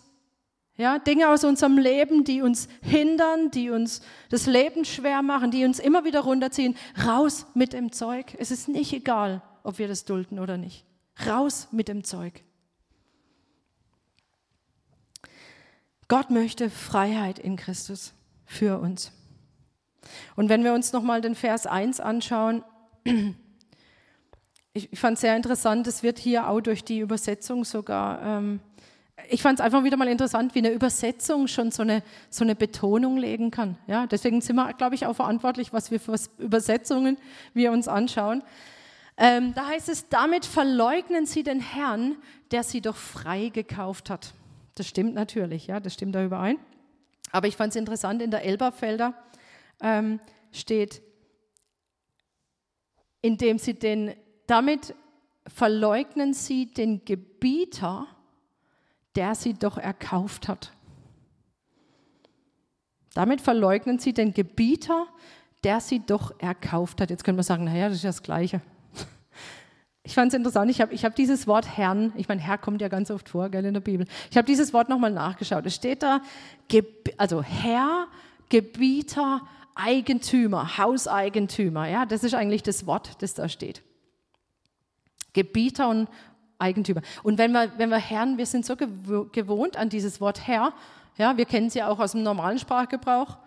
ja, Dinge aus unserem Leben, die uns hindern, die uns das Leben schwer machen, die uns immer wieder runterziehen. Raus mit dem Zeug. Es ist nicht egal, ob wir das dulden oder nicht. Raus mit dem Zeug. Gott möchte Freiheit in Christus für uns. Und wenn wir uns nochmal den Vers 1 anschauen, ich fand es sehr interessant, es wird hier auch durch die Übersetzung sogar ähm, ich fand es einfach wieder mal interessant, wie eine Übersetzung schon so eine, so eine Betonung legen kann. Ja, deswegen sind wir, glaube ich, auch verantwortlich, was wir für Übersetzungen wir uns anschauen. Ähm, da heißt es, damit verleugnen sie den Herrn, der sie doch frei gekauft hat. Das stimmt natürlich, ja, das stimmt da überein. Aber ich fand es interessant, in der Elberfelder ähm, steht, indem sie den, damit verleugnen sie den Gebieter, der sie doch erkauft hat. Damit verleugnen sie den Gebieter, der sie doch erkauft hat. Jetzt können wir sagen, naja, das ist ja das Gleiche. Ich fand es interessant, ich habe ich hab dieses Wort Herrn, ich meine, Herr kommt ja ganz oft vor, gell, in der Bibel. Ich habe dieses Wort nochmal nachgeschaut. Es steht da, also Herr, Gebieter, Eigentümer, Hauseigentümer. Ja, das ist eigentlich das Wort, das da steht. Gebieter und Eigentümer. Und wenn wir, wenn wir Herren, wir sind so gewohnt an dieses Wort Herr, ja, wir kennen es ja auch aus dem normalen Sprachgebrauch,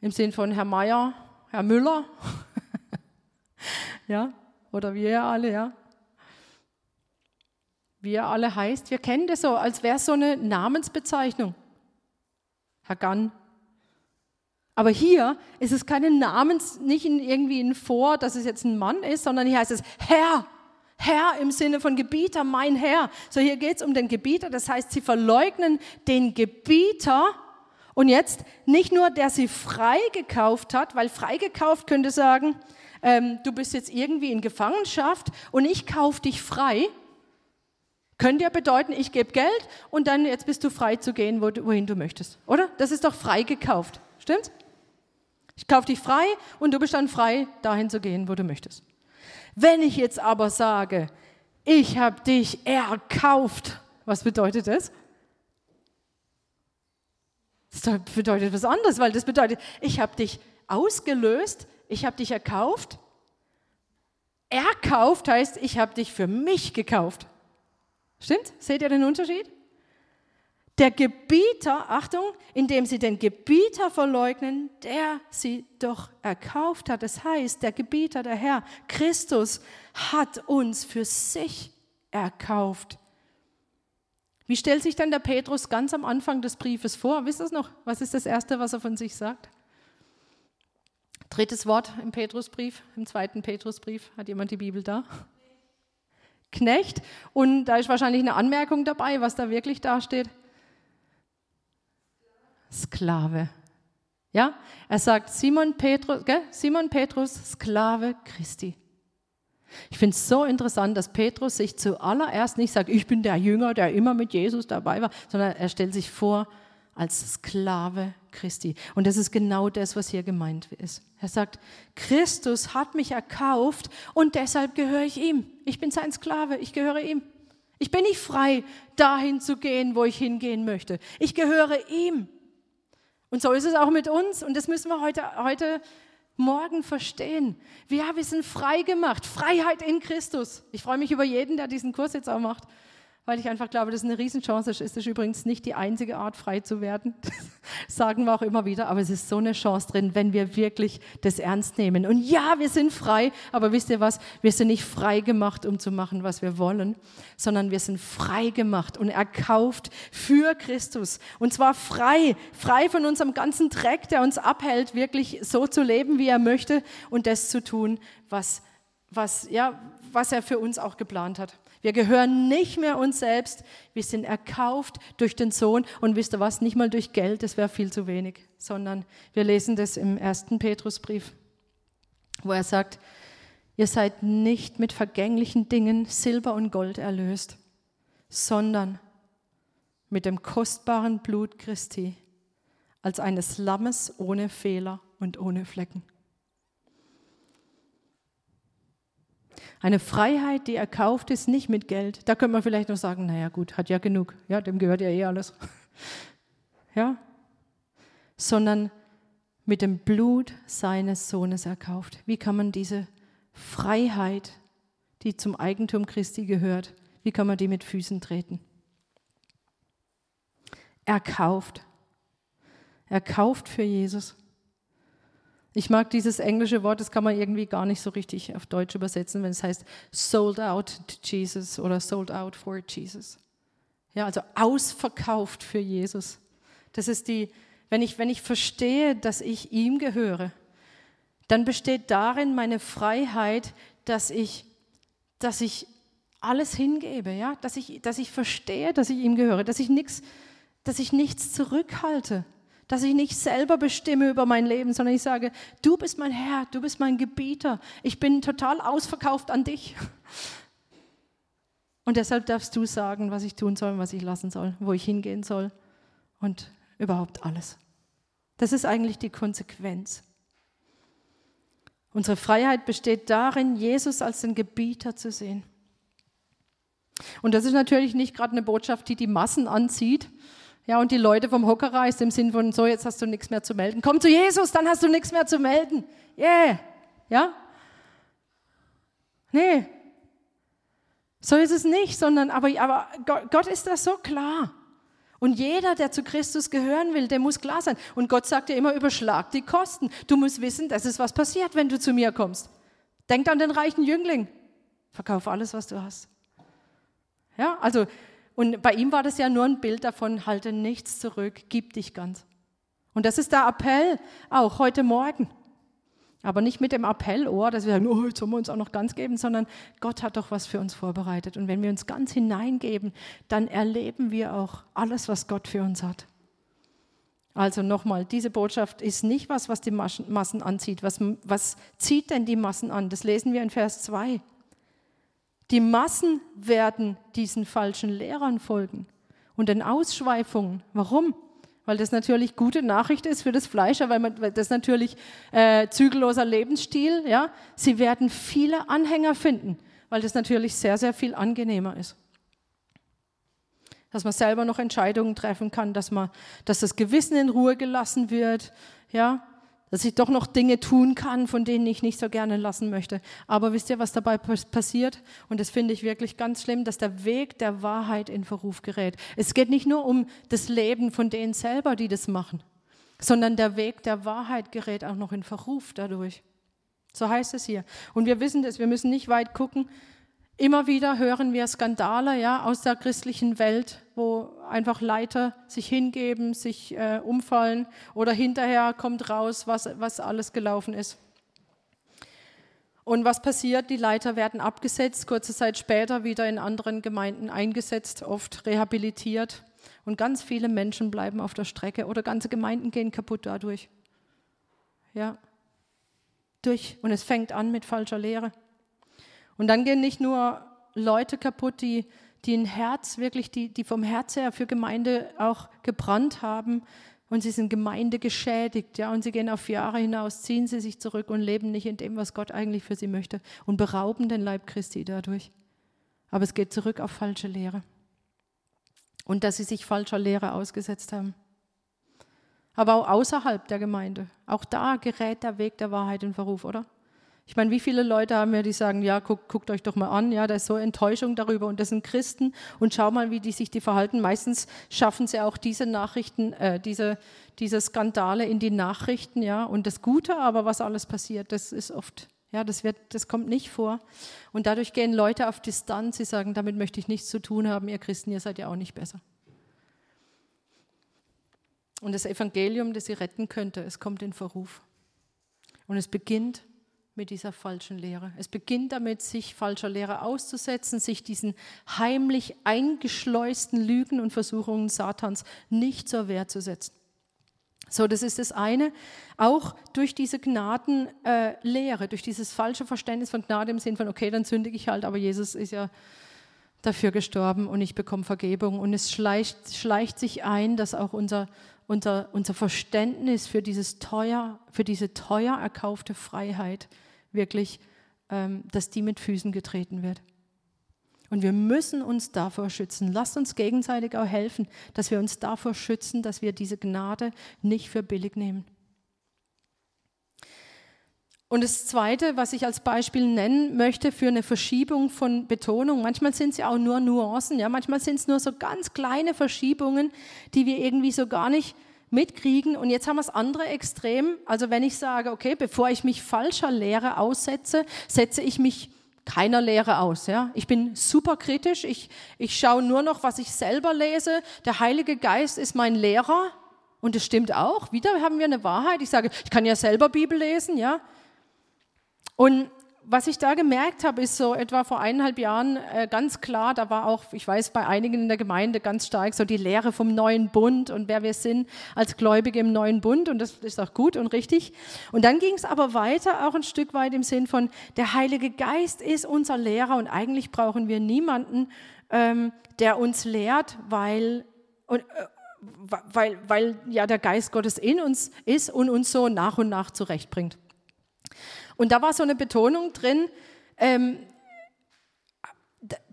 im Sinn von Herr Meier, Herr Müller, ja, oder wir alle, ja. Wie er alle heißt, wir kennen das so, als wäre es so eine Namensbezeichnung. Herr Gann. Aber hier ist es keine Namens, nicht in irgendwie ein Vor, dass es jetzt ein Mann ist, sondern hier heißt es Herr. Herr im Sinne von Gebieter, mein Herr. So hier geht es um den Gebieter, das heißt, sie verleugnen den Gebieter und jetzt nicht nur, der sie freigekauft hat, weil freigekauft könnte sagen, ähm, du bist jetzt irgendwie in Gefangenschaft und ich kaufe dich frei. Könnte ja bedeuten, ich gebe Geld und dann jetzt bist du frei zu gehen, wohin du möchtest, oder? Das ist doch freigekauft, stimmt? Ich kaufe dich frei und du bist dann frei, dahin zu gehen, wo du möchtest. Wenn ich jetzt aber sage, ich habe dich erkauft, was bedeutet das? Das bedeutet was anderes, weil das bedeutet, ich habe dich ausgelöst, ich habe dich erkauft. Erkauft heißt, ich habe dich für mich gekauft. Stimmt? Seht ihr den Unterschied? Der Gebieter, Achtung, indem sie den Gebieter verleugnen, der sie doch erkauft hat. Das heißt, der Gebieter, der Herr, Christus, hat uns für sich erkauft. Wie stellt sich dann der Petrus ganz am Anfang des Briefes vor? Wisst ihr es noch? Was ist das Erste, was er von sich sagt? Drittes Wort im Petrusbrief, im zweiten Petrusbrief. Hat jemand die Bibel da? Knecht. Und da ist wahrscheinlich eine Anmerkung dabei, was da wirklich dasteht. Sklave. Ja, er sagt Simon Petrus, gell? Simon Petrus, Sklave Christi. Ich finde es so interessant, dass Petrus sich zuallererst nicht sagt, ich bin der Jünger, der immer mit Jesus dabei war, sondern er stellt sich vor als Sklave Christi. Und das ist genau das, was hier gemeint ist. Er sagt, Christus hat mich erkauft und deshalb gehöre ich ihm. Ich bin sein Sklave, ich gehöre ihm. Ich bin nicht frei, dahin zu gehen, wo ich hingehen möchte. Ich gehöre ihm. Und so ist es auch mit uns und das müssen wir heute, heute morgen verstehen. Ja, wir sind frei gemacht. Freiheit in Christus. Ich freue mich über jeden, der diesen Kurs jetzt auch macht weil ich einfach glaube, das ist eine Riesenchance. Es ist übrigens nicht die einzige Art, frei zu werden. Das sagen wir auch immer wieder. Aber es ist so eine Chance drin, wenn wir wirklich das ernst nehmen. Und ja, wir sind frei. Aber wisst ihr was? Wir sind nicht frei gemacht, um zu machen, was wir wollen, sondern wir sind frei gemacht und erkauft für Christus. Und zwar frei. Frei von unserem ganzen Dreck, der uns abhält, wirklich so zu leben, wie er möchte und das zu tun, was, was, ja, was er für uns auch geplant hat. Wir gehören nicht mehr uns selbst. Wir sind erkauft durch den Sohn. Und wisst ihr was? Nicht mal durch Geld, das wäre viel zu wenig, sondern wir lesen das im ersten Petrusbrief, wo er sagt, ihr seid nicht mit vergänglichen Dingen Silber und Gold erlöst, sondern mit dem kostbaren Blut Christi als eines Lammes ohne Fehler und ohne Flecken. Eine Freiheit, die erkauft ist, nicht mit Geld. Da könnte man vielleicht noch sagen, naja gut, hat ja genug. Ja, dem gehört ja eh alles. Ja? Sondern mit dem Blut seines Sohnes erkauft. Wie kann man diese Freiheit, die zum Eigentum Christi gehört, wie kann man die mit Füßen treten? Erkauft. Erkauft für Jesus. Ich mag dieses englische Wort, das kann man irgendwie gar nicht so richtig auf Deutsch übersetzen, wenn es heißt sold out to Jesus oder sold out for Jesus. Ja, also ausverkauft für Jesus. Das ist die, wenn ich, wenn ich verstehe, dass ich ihm gehöre, dann besteht darin meine Freiheit, dass ich, dass ich alles hingebe, ja, dass ich, dass ich verstehe, dass ich ihm gehöre, dass ich nichts, dass ich nichts zurückhalte, dass ich nicht selber bestimme über mein Leben, sondern ich sage, du bist mein Herr, du bist mein Gebieter, ich bin total ausverkauft an dich. Und deshalb darfst du sagen, was ich tun soll, was ich lassen soll, wo ich hingehen soll und überhaupt alles. Das ist eigentlich die Konsequenz. Unsere Freiheit besteht darin, Jesus als den Gebieter zu sehen. Und das ist natürlich nicht gerade eine Botschaft, die die Massen anzieht, ja, und die Leute vom Hocker reißt im Sinn von, so, jetzt hast du nichts mehr zu melden. Komm zu Jesus, dann hast du nichts mehr zu melden. Yeah. Ja? Nee. So ist es nicht, sondern, aber, aber Gott ist das so klar. Und jeder, der zu Christus gehören will, der muss klar sein. Und Gott sagt dir immer, überschlag die Kosten. Du musst wissen, das ist was passiert, wenn du zu mir kommst. Denk an den reichen Jüngling. Verkauf alles, was du hast. Ja, also und bei ihm war das ja nur ein Bild davon, halte nichts zurück, gib dich ganz. Und das ist der Appell auch heute Morgen. Aber nicht mit dem Appellohr, dass wir sagen, oh, jetzt sollen wir uns auch noch ganz geben, sondern Gott hat doch was für uns vorbereitet. Und wenn wir uns ganz hineingeben, dann erleben wir auch alles, was Gott für uns hat. Also nochmal, diese Botschaft ist nicht was, was die Massen anzieht. Was, was zieht denn die Massen an? Das lesen wir in Vers 2. Die Massen werden diesen falschen Lehrern folgen und den Ausschweifungen. Warum? Weil das natürlich gute Nachricht ist für das Fleisch, weil, man, weil das natürlich äh, zügelloser Lebensstil. Ja, sie werden viele Anhänger finden, weil das natürlich sehr, sehr viel angenehmer ist dass man selber noch Entscheidungen treffen kann, dass man, dass das Gewissen in Ruhe gelassen wird, ja, dass ich doch noch Dinge tun kann, von denen ich nicht so gerne lassen möchte. Aber wisst ihr, was dabei passiert? Und das finde ich wirklich ganz schlimm, dass der Weg der Wahrheit in Verruf gerät. Es geht nicht nur um das Leben von denen selber, die das machen, sondern der Weg der Wahrheit gerät auch noch in Verruf dadurch. So heißt es hier. Und wir wissen das, wir müssen nicht weit gucken. Immer wieder hören wir Skandale ja, aus der christlichen Welt, wo einfach Leiter sich hingeben, sich äh, umfallen oder hinterher kommt raus, was, was alles gelaufen ist. Und was passiert? Die Leiter werden abgesetzt, kurze Zeit später wieder in anderen Gemeinden eingesetzt, oft rehabilitiert. Und ganz viele Menschen bleiben auf der Strecke oder ganze Gemeinden gehen kaputt dadurch. Ja, durch. Und es fängt an mit falscher Lehre. Und dann gehen nicht nur Leute kaputt, die, die ein Herz wirklich, die, die vom Herz her für Gemeinde auch gebrannt haben und sie sind Gemeinde geschädigt, ja, und sie gehen auf Jahre hinaus, ziehen sie sich zurück und leben nicht in dem, was Gott eigentlich für sie möchte und berauben den Leib Christi dadurch. Aber es geht zurück auf falsche Lehre und dass sie sich falscher Lehre ausgesetzt haben. Aber auch außerhalb der Gemeinde, auch da gerät der Weg der Wahrheit in Verruf, oder? Ich meine, wie viele Leute haben wir, die sagen, ja, guckt, guckt euch doch mal an, ja, da ist so Enttäuschung darüber und das sind Christen und schau mal, wie die sich die verhalten. Meistens schaffen sie auch diese Nachrichten, äh, diese, diese Skandale in die Nachrichten, ja, und das Gute aber, was alles passiert, das ist oft, ja, das wird, das kommt nicht vor. Und dadurch gehen Leute auf Distanz, sie sagen, damit möchte ich nichts zu tun haben, ihr Christen, ihr seid ja auch nicht besser. Und das Evangelium, das sie retten könnte, es kommt in Verruf. Und es beginnt mit dieser falschen Lehre. Es beginnt damit, sich falscher Lehre auszusetzen, sich diesen heimlich eingeschleusten Lügen und Versuchungen Satans nicht zur Wehr zu setzen. So, das ist das eine. Auch durch diese Gnadenlehre, äh, durch dieses falsche Verständnis von Gnade im Sinn von, okay, dann sündige ich halt, aber Jesus ist ja dafür gestorben und ich bekomme Vergebung. Und es schleicht, schleicht sich ein, dass auch unser, unser, unser Verständnis für, dieses teuer, für diese teuer erkaufte Freiheit wirklich, ähm, dass die mit Füßen getreten wird. Und wir müssen uns davor schützen. Lasst uns gegenseitig auch helfen, dass wir uns davor schützen, dass wir diese Gnade nicht für billig nehmen. Und das Zweite, was ich als Beispiel nennen möchte für eine Verschiebung von Betonung, manchmal sind es ja auch nur Nuancen, ja, manchmal sind es nur so ganz kleine Verschiebungen, die wir irgendwie so gar nicht mitkriegen. Und jetzt haben wir das andere Extrem. Also wenn ich sage, okay, bevor ich mich falscher Lehre aussetze, setze ich mich keiner Lehre aus. Ja? Ich bin super kritisch. Ich, ich schaue nur noch, was ich selber lese. Der Heilige Geist ist mein Lehrer. Und es stimmt auch. Wieder haben wir eine Wahrheit. Ich sage, ich kann ja selber Bibel lesen. Ja? Und was ich da gemerkt habe, ist so etwa vor eineinhalb Jahren äh, ganz klar, da war auch, ich weiß, bei einigen in der Gemeinde ganz stark so die Lehre vom neuen Bund und wer wir sind als Gläubige im neuen Bund und das ist auch gut und richtig. Und dann ging es aber weiter, auch ein Stück weit im Sinn von, der Heilige Geist ist unser Lehrer und eigentlich brauchen wir niemanden, ähm, der uns lehrt, weil, und, äh, weil, weil ja der Geist Gottes in uns ist und uns so nach und nach zurechtbringt. Und da war so eine Betonung drin, ähm,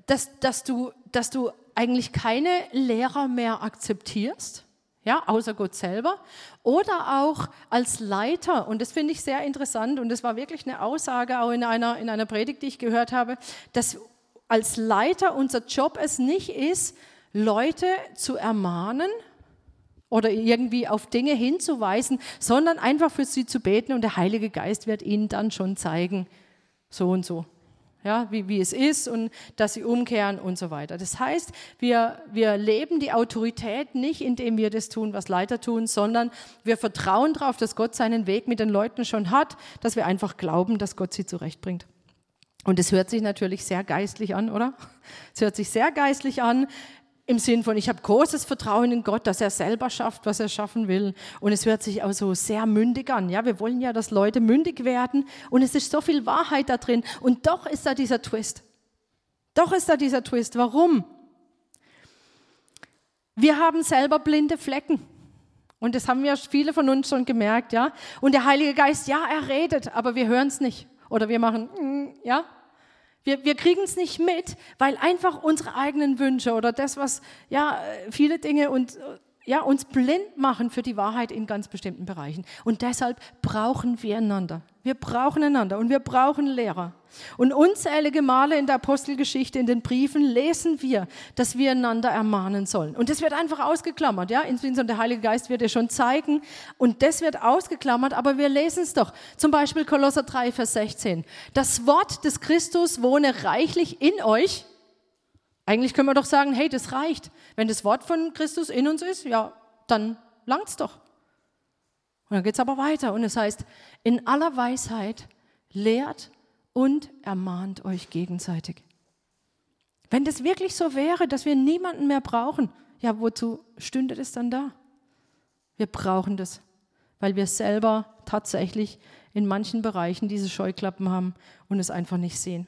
dass, dass, du, dass du eigentlich keine Lehrer mehr akzeptierst, ja, außer Gott selber, oder auch als Leiter. Und das finde ich sehr interessant und das war wirklich eine Aussage auch in einer, in einer Predigt, die ich gehört habe, dass als Leiter unser Job es nicht ist, Leute zu ermahnen, oder irgendwie auf Dinge hinzuweisen, sondern einfach für sie zu beten und der Heilige Geist wird ihnen dann schon zeigen, so und so, ja, wie, wie es ist und dass sie umkehren und so weiter. Das heißt, wir, wir leben die Autorität nicht, indem wir das tun, was Leiter tun, sondern wir vertrauen darauf, dass Gott seinen Weg mit den Leuten schon hat, dass wir einfach glauben, dass Gott sie zurechtbringt. Und es hört sich natürlich sehr geistlich an, oder? Es hört sich sehr geistlich an, im Sinn von, ich habe großes Vertrauen in Gott, dass er selber schafft, was er schaffen will. Und es hört sich auch so sehr mündig an. Ja, wir wollen ja, dass Leute mündig werden. Und es ist so viel Wahrheit da drin. Und doch ist da dieser Twist. Doch ist da dieser Twist. Warum? Wir haben selber blinde Flecken. Und das haben ja viele von uns schon gemerkt, ja. Und der Heilige Geist, ja, er redet, aber wir hören es nicht. Oder wir machen, mm, ja, wir, wir kriegen es nicht mit, weil einfach unsere eigenen Wünsche oder das, was, ja, viele Dinge und, ja, uns blind machen für die Wahrheit in ganz bestimmten Bereichen. Und deshalb brauchen wir einander. Wir brauchen einander und wir brauchen Lehrer. Und unzählige Male in der Apostelgeschichte, in den Briefen lesen wir, dass wir einander ermahnen sollen. Und das wird einfach ausgeklammert, ja. Insbesondere der Heilige Geist wird dir schon zeigen. Und das wird ausgeklammert, aber wir lesen es doch. Zum Beispiel Kolosser 3, Vers 16. Das Wort des Christus wohne reichlich in euch. Eigentlich können wir doch sagen, hey, das reicht. Wenn das Wort von Christus in uns ist, ja, dann langt's doch. Und dann geht es aber weiter und es heißt, in aller Weisheit lehrt und ermahnt euch gegenseitig. Wenn das wirklich so wäre, dass wir niemanden mehr brauchen, ja, wozu stünde das dann da? Wir brauchen das, weil wir selber tatsächlich in manchen Bereichen diese Scheuklappen haben und es einfach nicht sehen.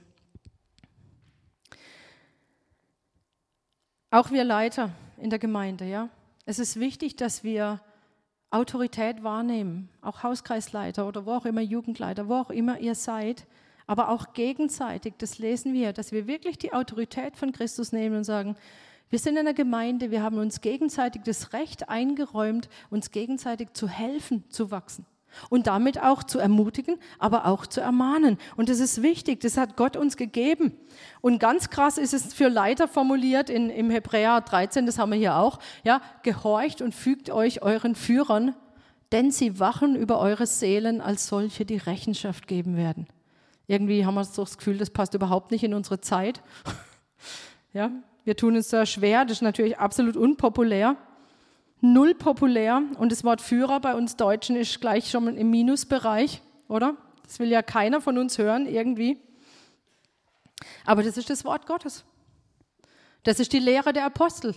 Auch wir Leiter in der Gemeinde, ja. Es ist wichtig, dass wir Autorität wahrnehmen, auch Hauskreisleiter oder wo auch immer, Jugendleiter, wo auch immer ihr seid, aber auch gegenseitig, das lesen wir, dass wir wirklich die Autorität von Christus nehmen und sagen, wir sind in einer Gemeinde, wir haben uns gegenseitig das Recht eingeräumt, uns gegenseitig zu helfen, zu wachsen. Und damit auch zu ermutigen, aber auch zu ermahnen. Und das ist wichtig, das hat Gott uns gegeben. Und ganz krass ist es für Leiter formuliert in, im Hebräer 13, das haben wir hier auch, ja, gehorcht und fügt euch euren Führern, denn sie wachen über eure Seelen als solche, die Rechenschaft geben werden. Irgendwie haben wir das Gefühl, das passt überhaupt nicht in unsere Zeit. ja, wir tun es sehr schwer, das ist natürlich absolut unpopulär null populär und das Wort Führer bei uns Deutschen ist gleich schon im Minusbereich, oder? Das will ja keiner von uns hören irgendwie. Aber das ist das Wort Gottes. Das ist die Lehre der Apostel.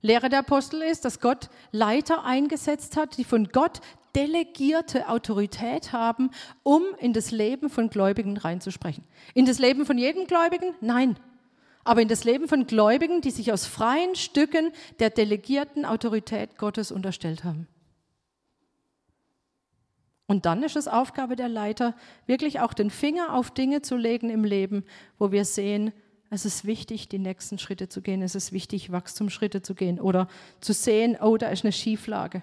Lehre der Apostel ist, dass Gott Leiter eingesetzt hat, die von Gott delegierte Autorität haben, um in das Leben von Gläubigen reinzusprechen. In das Leben von jedem Gläubigen? Nein aber in das Leben von Gläubigen, die sich aus freien Stücken der delegierten Autorität Gottes unterstellt haben. Und dann ist es Aufgabe der Leiter, wirklich auch den Finger auf Dinge zu legen im Leben, wo wir sehen, es ist wichtig, die nächsten Schritte zu gehen, es ist wichtig, Wachstumsschritte zu gehen oder zu sehen, oh, da ist eine Schieflage.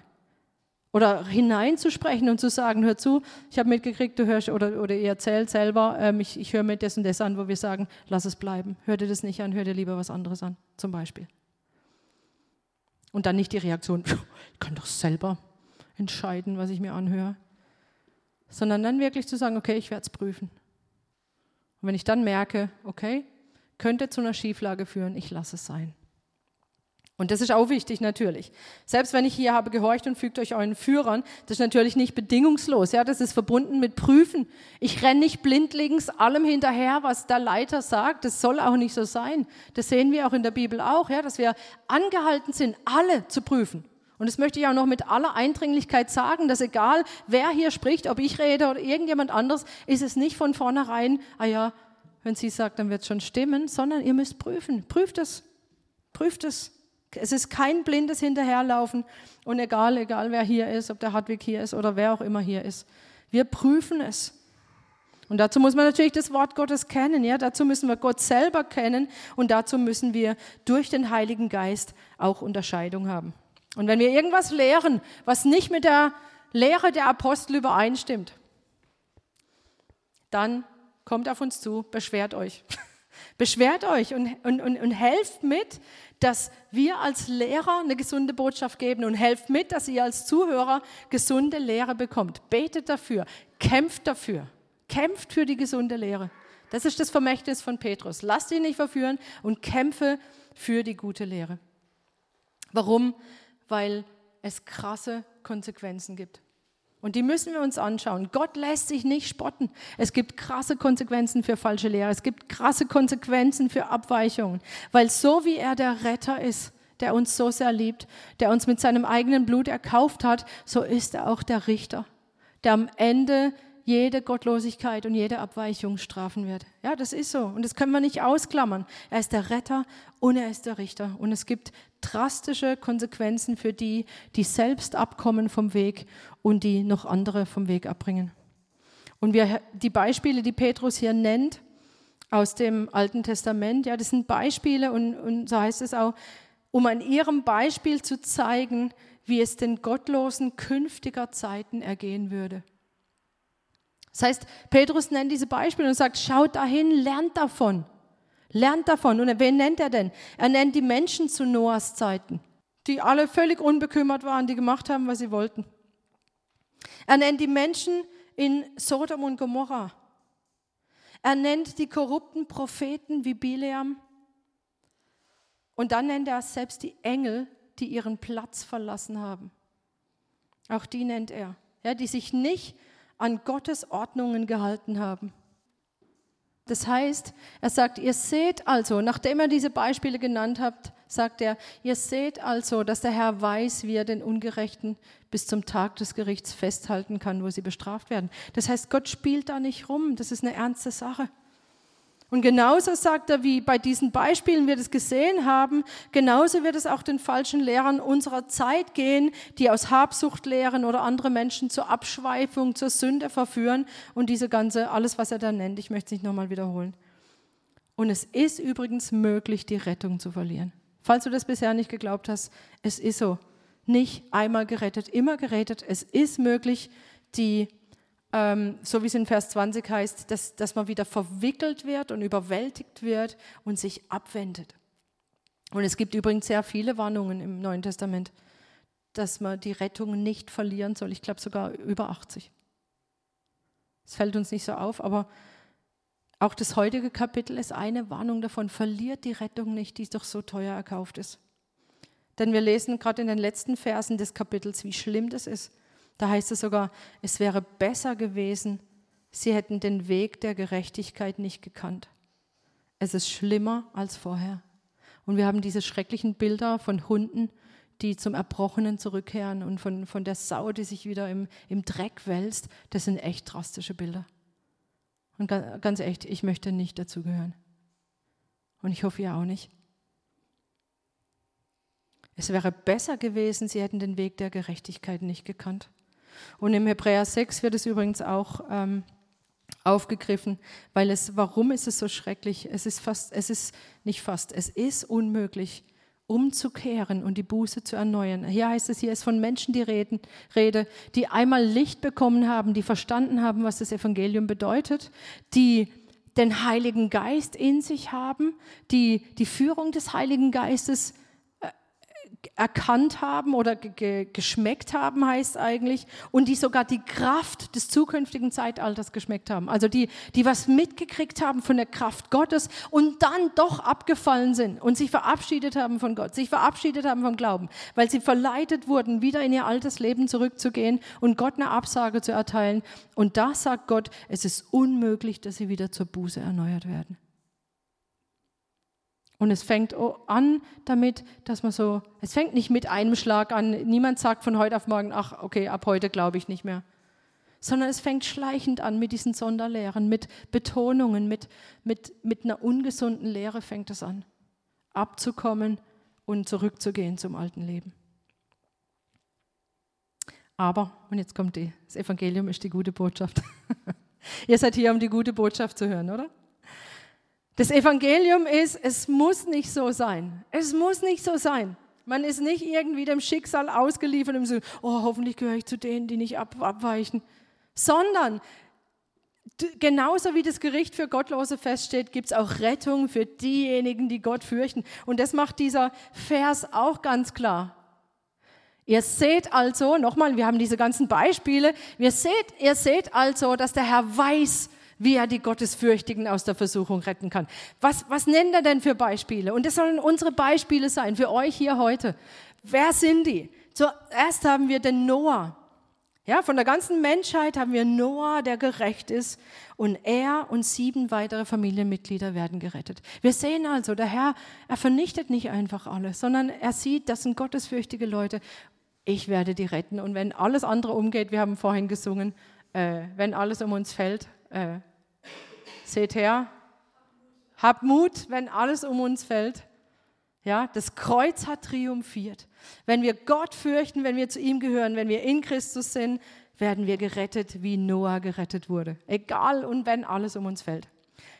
Oder hineinzusprechen und zu sagen, hör zu, ich habe mitgekriegt, du hörst oder, oder ihr erzählt selber, ähm, ich, ich höre mir das und das an, wo wir sagen, lass es bleiben. Hör dir das nicht an, hör dir lieber was anderes an, zum Beispiel. Und dann nicht die Reaktion, ich kann doch selber entscheiden, was ich mir anhöre. Sondern dann wirklich zu sagen, okay, ich werde es prüfen. Und wenn ich dann merke, okay, könnte zu einer Schieflage führen, ich lasse es sein. Und das ist auch wichtig natürlich. Selbst wenn ich hier habe gehorcht und fügt euch euren Führern, das ist natürlich nicht bedingungslos. Ja, das ist verbunden mit Prüfen. Ich renne nicht blindlings allem hinterher, was der Leiter sagt. Das soll auch nicht so sein. Das sehen wir auch in der Bibel auch, ja, dass wir angehalten sind, alle zu prüfen. Und das möchte ich auch noch mit aller Eindringlichkeit sagen, dass egal wer hier spricht, ob ich rede oder irgendjemand anderes, ist es nicht von vornherein, ah ja, wenn sie sagt, dann wird es schon stimmen, sondern ihr müsst prüfen. Prüft es. Prüft es. Es ist kein blindes Hinterherlaufen und egal, egal wer hier ist, ob der Hartwig hier ist oder wer auch immer hier ist. Wir prüfen es. Und dazu muss man natürlich das Wort Gottes kennen. Ja? Dazu müssen wir Gott selber kennen und dazu müssen wir durch den Heiligen Geist auch Unterscheidung haben. Und wenn wir irgendwas lehren, was nicht mit der Lehre der Apostel übereinstimmt, dann kommt auf uns zu, beschwert euch. Beschwert euch und, und, und, und helft mit, dass wir als Lehrer eine gesunde Botschaft geben und helft mit, dass ihr als Zuhörer gesunde Lehre bekommt. Betet dafür, kämpft dafür, kämpft für die gesunde Lehre. Das ist das Vermächtnis von Petrus. Lass dich nicht verführen und kämpfe für die gute Lehre. Warum? Weil es krasse Konsequenzen gibt. Und die müssen wir uns anschauen. Gott lässt sich nicht spotten. Es gibt krasse Konsequenzen für falsche Lehre. Es gibt krasse Konsequenzen für Abweichungen. Weil so wie er der Retter ist, der uns so sehr liebt, der uns mit seinem eigenen Blut erkauft hat, so ist er auch der Richter, der am Ende jede Gottlosigkeit und jede Abweichung strafen wird. Ja, das ist so. Und das können wir nicht ausklammern. Er ist der Retter und er ist der Richter. Und es gibt drastische Konsequenzen für die, die selbst abkommen vom Weg und die noch andere vom Weg abbringen. Und wir, die Beispiele, die Petrus hier nennt aus dem Alten Testament, ja, das sind Beispiele und, und so heißt es auch, um an ihrem Beispiel zu zeigen, wie es den Gottlosen künftiger Zeiten ergehen würde. Das heißt, Petrus nennt diese Beispiele und sagt, schaut dahin, lernt davon. Lernt davon. Und wen nennt er denn? Er nennt die Menschen zu Noahs Zeiten, die alle völlig unbekümmert waren, die gemacht haben, was sie wollten. Er nennt die Menschen in Sodom und Gomorra. Er nennt die korrupten Propheten wie Bileam. Und dann nennt er selbst die Engel, die ihren Platz verlassen haben. Auch die nennt er, ja, die sich nicht an Gottes Ordnungen gehalten haben. Das heißt, er sagt, ihr seht also, nachdem er diese Beispiele genannt hat, sagt er, ihr seht also, dass der Herr weiß, wie er den Ungerechten bis zum Tag des Gerichts festhalten kann, wo sie bestraft werden. Das heißt, Gott spielt da nicht rum, das ist eine ernste Sache. Und genauso sagt er, wie bei diesen Beispielen wir das gesehen haben, genauso wird es auch den falschen Lehrern unserer Zeit gehen, die aus Habsucht lehren oder andere Menschen zur Abschweifung, zur Sünde verführen und diese ganze, alles, was er da nennt. Ich möchte es nicht nochmal wiederholen. Und es ist übrigens möglich, die Rettung zu verlieren. Falls du das bisher nicht geglaubt hast, es ist so. Nicht einmal gerettet, immer gerettet. Es ist möglich, die ähm, so wie es in Vers 20 heißt, dass, dass man wieder verwickelt wird und überwältigt wird und sich abwendet. Und es gibt übrigens sehr viele Warnungen im Neuen Testament, dass man die Rettung nicht verlieren soll. Ich glaube sogar über 80. Es fällt uns nicht so auf, aber auch das heutige Kapitel ist eine Warnung davon. Verliert die Rettung nicht, die doch so teuer erkauft ist. Denn wir lesen gerade in den letzten Versen des Kapitels, wie schlimm das ist, da heißt es sogar, es wäre besser gewesen, sie hätten den Weg der Gerechtigkeit nicht gekannt. Es ist schlimmer als vorher. Und wir haben diese schrecklichen Bilder von Hunden, die zum Erbrochenen zurückkehren und von, von der Sau, die sich wieder im, im Dreck wälzt. Das sind echt drastische Bilder. Und ganz, echt, ich möchte nicht dazugehören. Und ich hoffe, ihr auch nicht. Es wäre besser gewesen, sie hätten den Weg der Gerechtigkeit nicht gekannt. Und im Hebräer 6 wird es übrigens auch ähm, aufgegriffen, weil es, warum ist es so schrecklich? Es ist fast, es ist nicht fast, es ist unmöglich, umzukehren und die Buße zu erneuern. Hier heißt es, hier ist von Menschen die Reden, Rede, die einmal Licht bekommen haben, die verstanden haben, was das Evangelium bedeutet, die den Heiligen Geist in sich haben, die die Führung des Heiligen Geistes erkannt haben oder ge geschmeckt haben, heißt eigentlich, und die sogar die Kraft des zukünftigen Zeitalters geschmeckt haben. Also die, die was mitgekriegt haben von der Kraft Gottes und dann doch abgefallen sind und sich verabschiedet haben von Gott, sich verabschiedet haben vom Glauben, weil sie verleitet wurden, wieder in ihr altes Leben zurückzugehen und Gott eine Absage zu erteilen. Und da sagt Gott, es ist unmöglich, dass sie wieder zur Buße erneuert werden. Und es fängt an damit, dass man so, es fängt nicht mit einem Schlag an. Niemand sagt von heute auf morgen, ach, okay, ab heute glaube ich nicht mehr. Sondern es fängt schleichend an mit diesen Sonderlehren, mit Betonungen, mit, mit, mit einer ungesunden Lehre fängt es an. Abzukommen und zurückzugehen zum alten Leben. Aber, und jetzt kommt die, das Evangelium ist die gute Botschaft. Ihr seid hier, um die gute Botschaft zu hören, oder? Das Evangelium ist, es muss nicht so sein. Es muss nicht so sein. Man ist nicht irgendwie dem Schicksal ausgeliefert im Sinne, oh, hoffentlich gehöre ich zu denen, die nicht ab, abweichen. Sondern genauso wie das Gericht für Gottlose feststeht, gibt es auch Rettung für diejenigen, die Gott fürchten. Und das macht dieser Vers auch ganz klar. Ihr seht also, nochmal, wir haben diese ganzen Beispiele, wir seht, ihr seht also, dass der Herr weiß, wie er die Gottesfürchtigen aus der Versuchung retten kann. Was, was nennt er denn für Beispiele? Und das sollen unsere Beispiele sein für euch hier heute. Wer sind die? Zuerst haben wir den Noah. Ja, von der ganzen Menschheit haben wir Noah, der gerecht ist, und er und sieben weitere Familienmitglieder werden gerettet. Wir sehen also, der Herr, er vernichtet nicht einfach alles, sondern er sieht, das sind gottesfürchtige Leute. Ich werde die retten. Und wenn alles andere umgeht, wir haben vorhin gesungen, äh, wenn alles um uns fällt, äh, Seht her, habt Mut, wenn alles um uns fällt. Ja, das Kreuz hat triumphiert. Wenn wir Gott fürchten, wenn wir zu ihm gehören, wenn wir in Christus sind, werden wir gerettet, wie Noah gerettet wurde. Egal und wenn alles um uns fällt.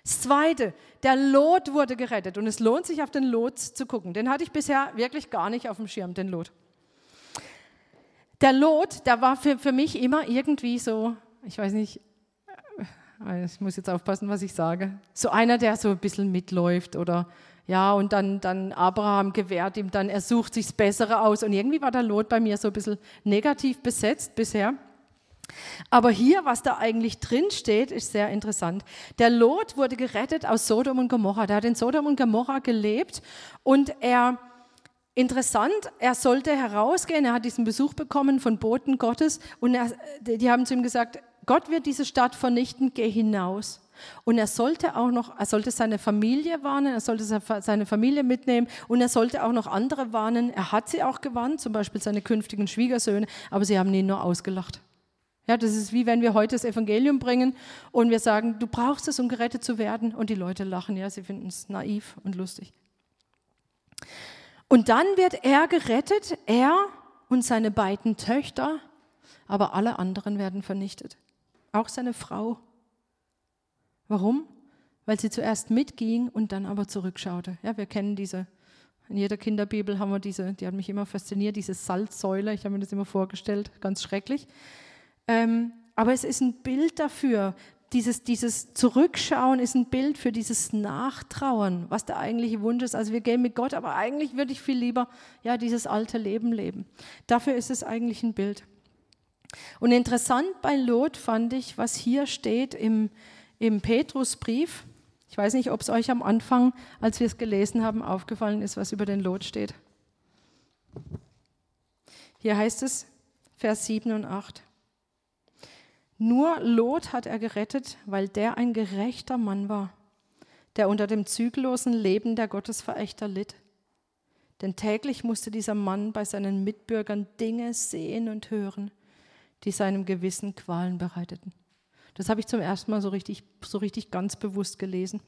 Das Zweite, der Lot wurde gerettet und es lohnt sich auf den Lot zu gucken. Den hatte ich bisher wirklich gar nicht auf dem Schirm, den Lot. Der Lot, der war für, für mich immer irgendwie so, ich weiß nicht, ich muss jetzt aufpassen, was ich sage. So einer, der so ein bisschen mitläuft oder ja, und dann, dann Abraham gewährt ihm dann, er sucht sich das Bessere aus. Und irgendwie war der Lot bei mir so ein bisschen negativ besetzt bisher. Aber hier, was da eigentlich drin steht, ist sehr interessant. Der Lot wurde gerettet aus Sodom und Gomorra. Der hat in Sodom und Gomorra gelebt und er, interessant, er sollte herausgehen. Er hat diesen Besuch bekommen von Boten Gottes und er, die haben zu ihm gesagt, Gott wird diese Stadt vernichten, geh hinaus. Und er sollte auch noch, er sollte seine Familie warnen, er sollte seine Familie mitnehmen und er sollte auch noch andere warnen. Er hat sie auch gewarnt, zum Beispiel seine künftigen Schwiegersöhne, aber sie haben ihn nur ausgelacht. Ja, das ist wie wenn wir heute das Evangelium bringen und wir sagen, du brauchst es, um gerettet zu werden. Und die Leute lachen, ja, sie finden es naiv und lustig. Und dann wird er gerettet, er und seine beiden Töchter, aber alle anderen werden vernichtet. Auch seine Frau. Warum? Weil sie zuerst mitging und dann aber zurückschaute. Ja, wir kennen diese in jeder Kinderbibel haben wir diese, die hat mich immer fasziniert, diese Salzsäule. Ich habe mir das immer vorgestellt, ganz schrecklich. Ähm, aber es ist ein Bild dafür. Dieses, dieses Zurückschauen ist ein Bild für dieses Nachtrauern, was der eigentliche Wunsch ist. Also wir gehen mit Gott, aber eigentlich würde ich viel lieber ja, dieses alte Leben leben. Dafür ist es eigentlich ein Bild. Und interessant bei Lot fand ich, was hier steht im, im Petrusbrief. Ich weiß nicht, ob es euch am Anfang, als wir es gelesen haben, aufgefallen ist, was über den Lot steht. Hier heißt es, Vers 7 und 8. Nur Lot hat er gerettet, weil der ein gerechter Mann war, der unter dem zügellosen Leben der Gottesverächter litt. Denn täglich musste dieser Mann bei seinen Mitbürgern Dinge sehen und hören, die seinem Gewissen Qualen bereiteten. Das habe ich zum ersten Mal so richtig, so richtig ganz bewusst gelesen.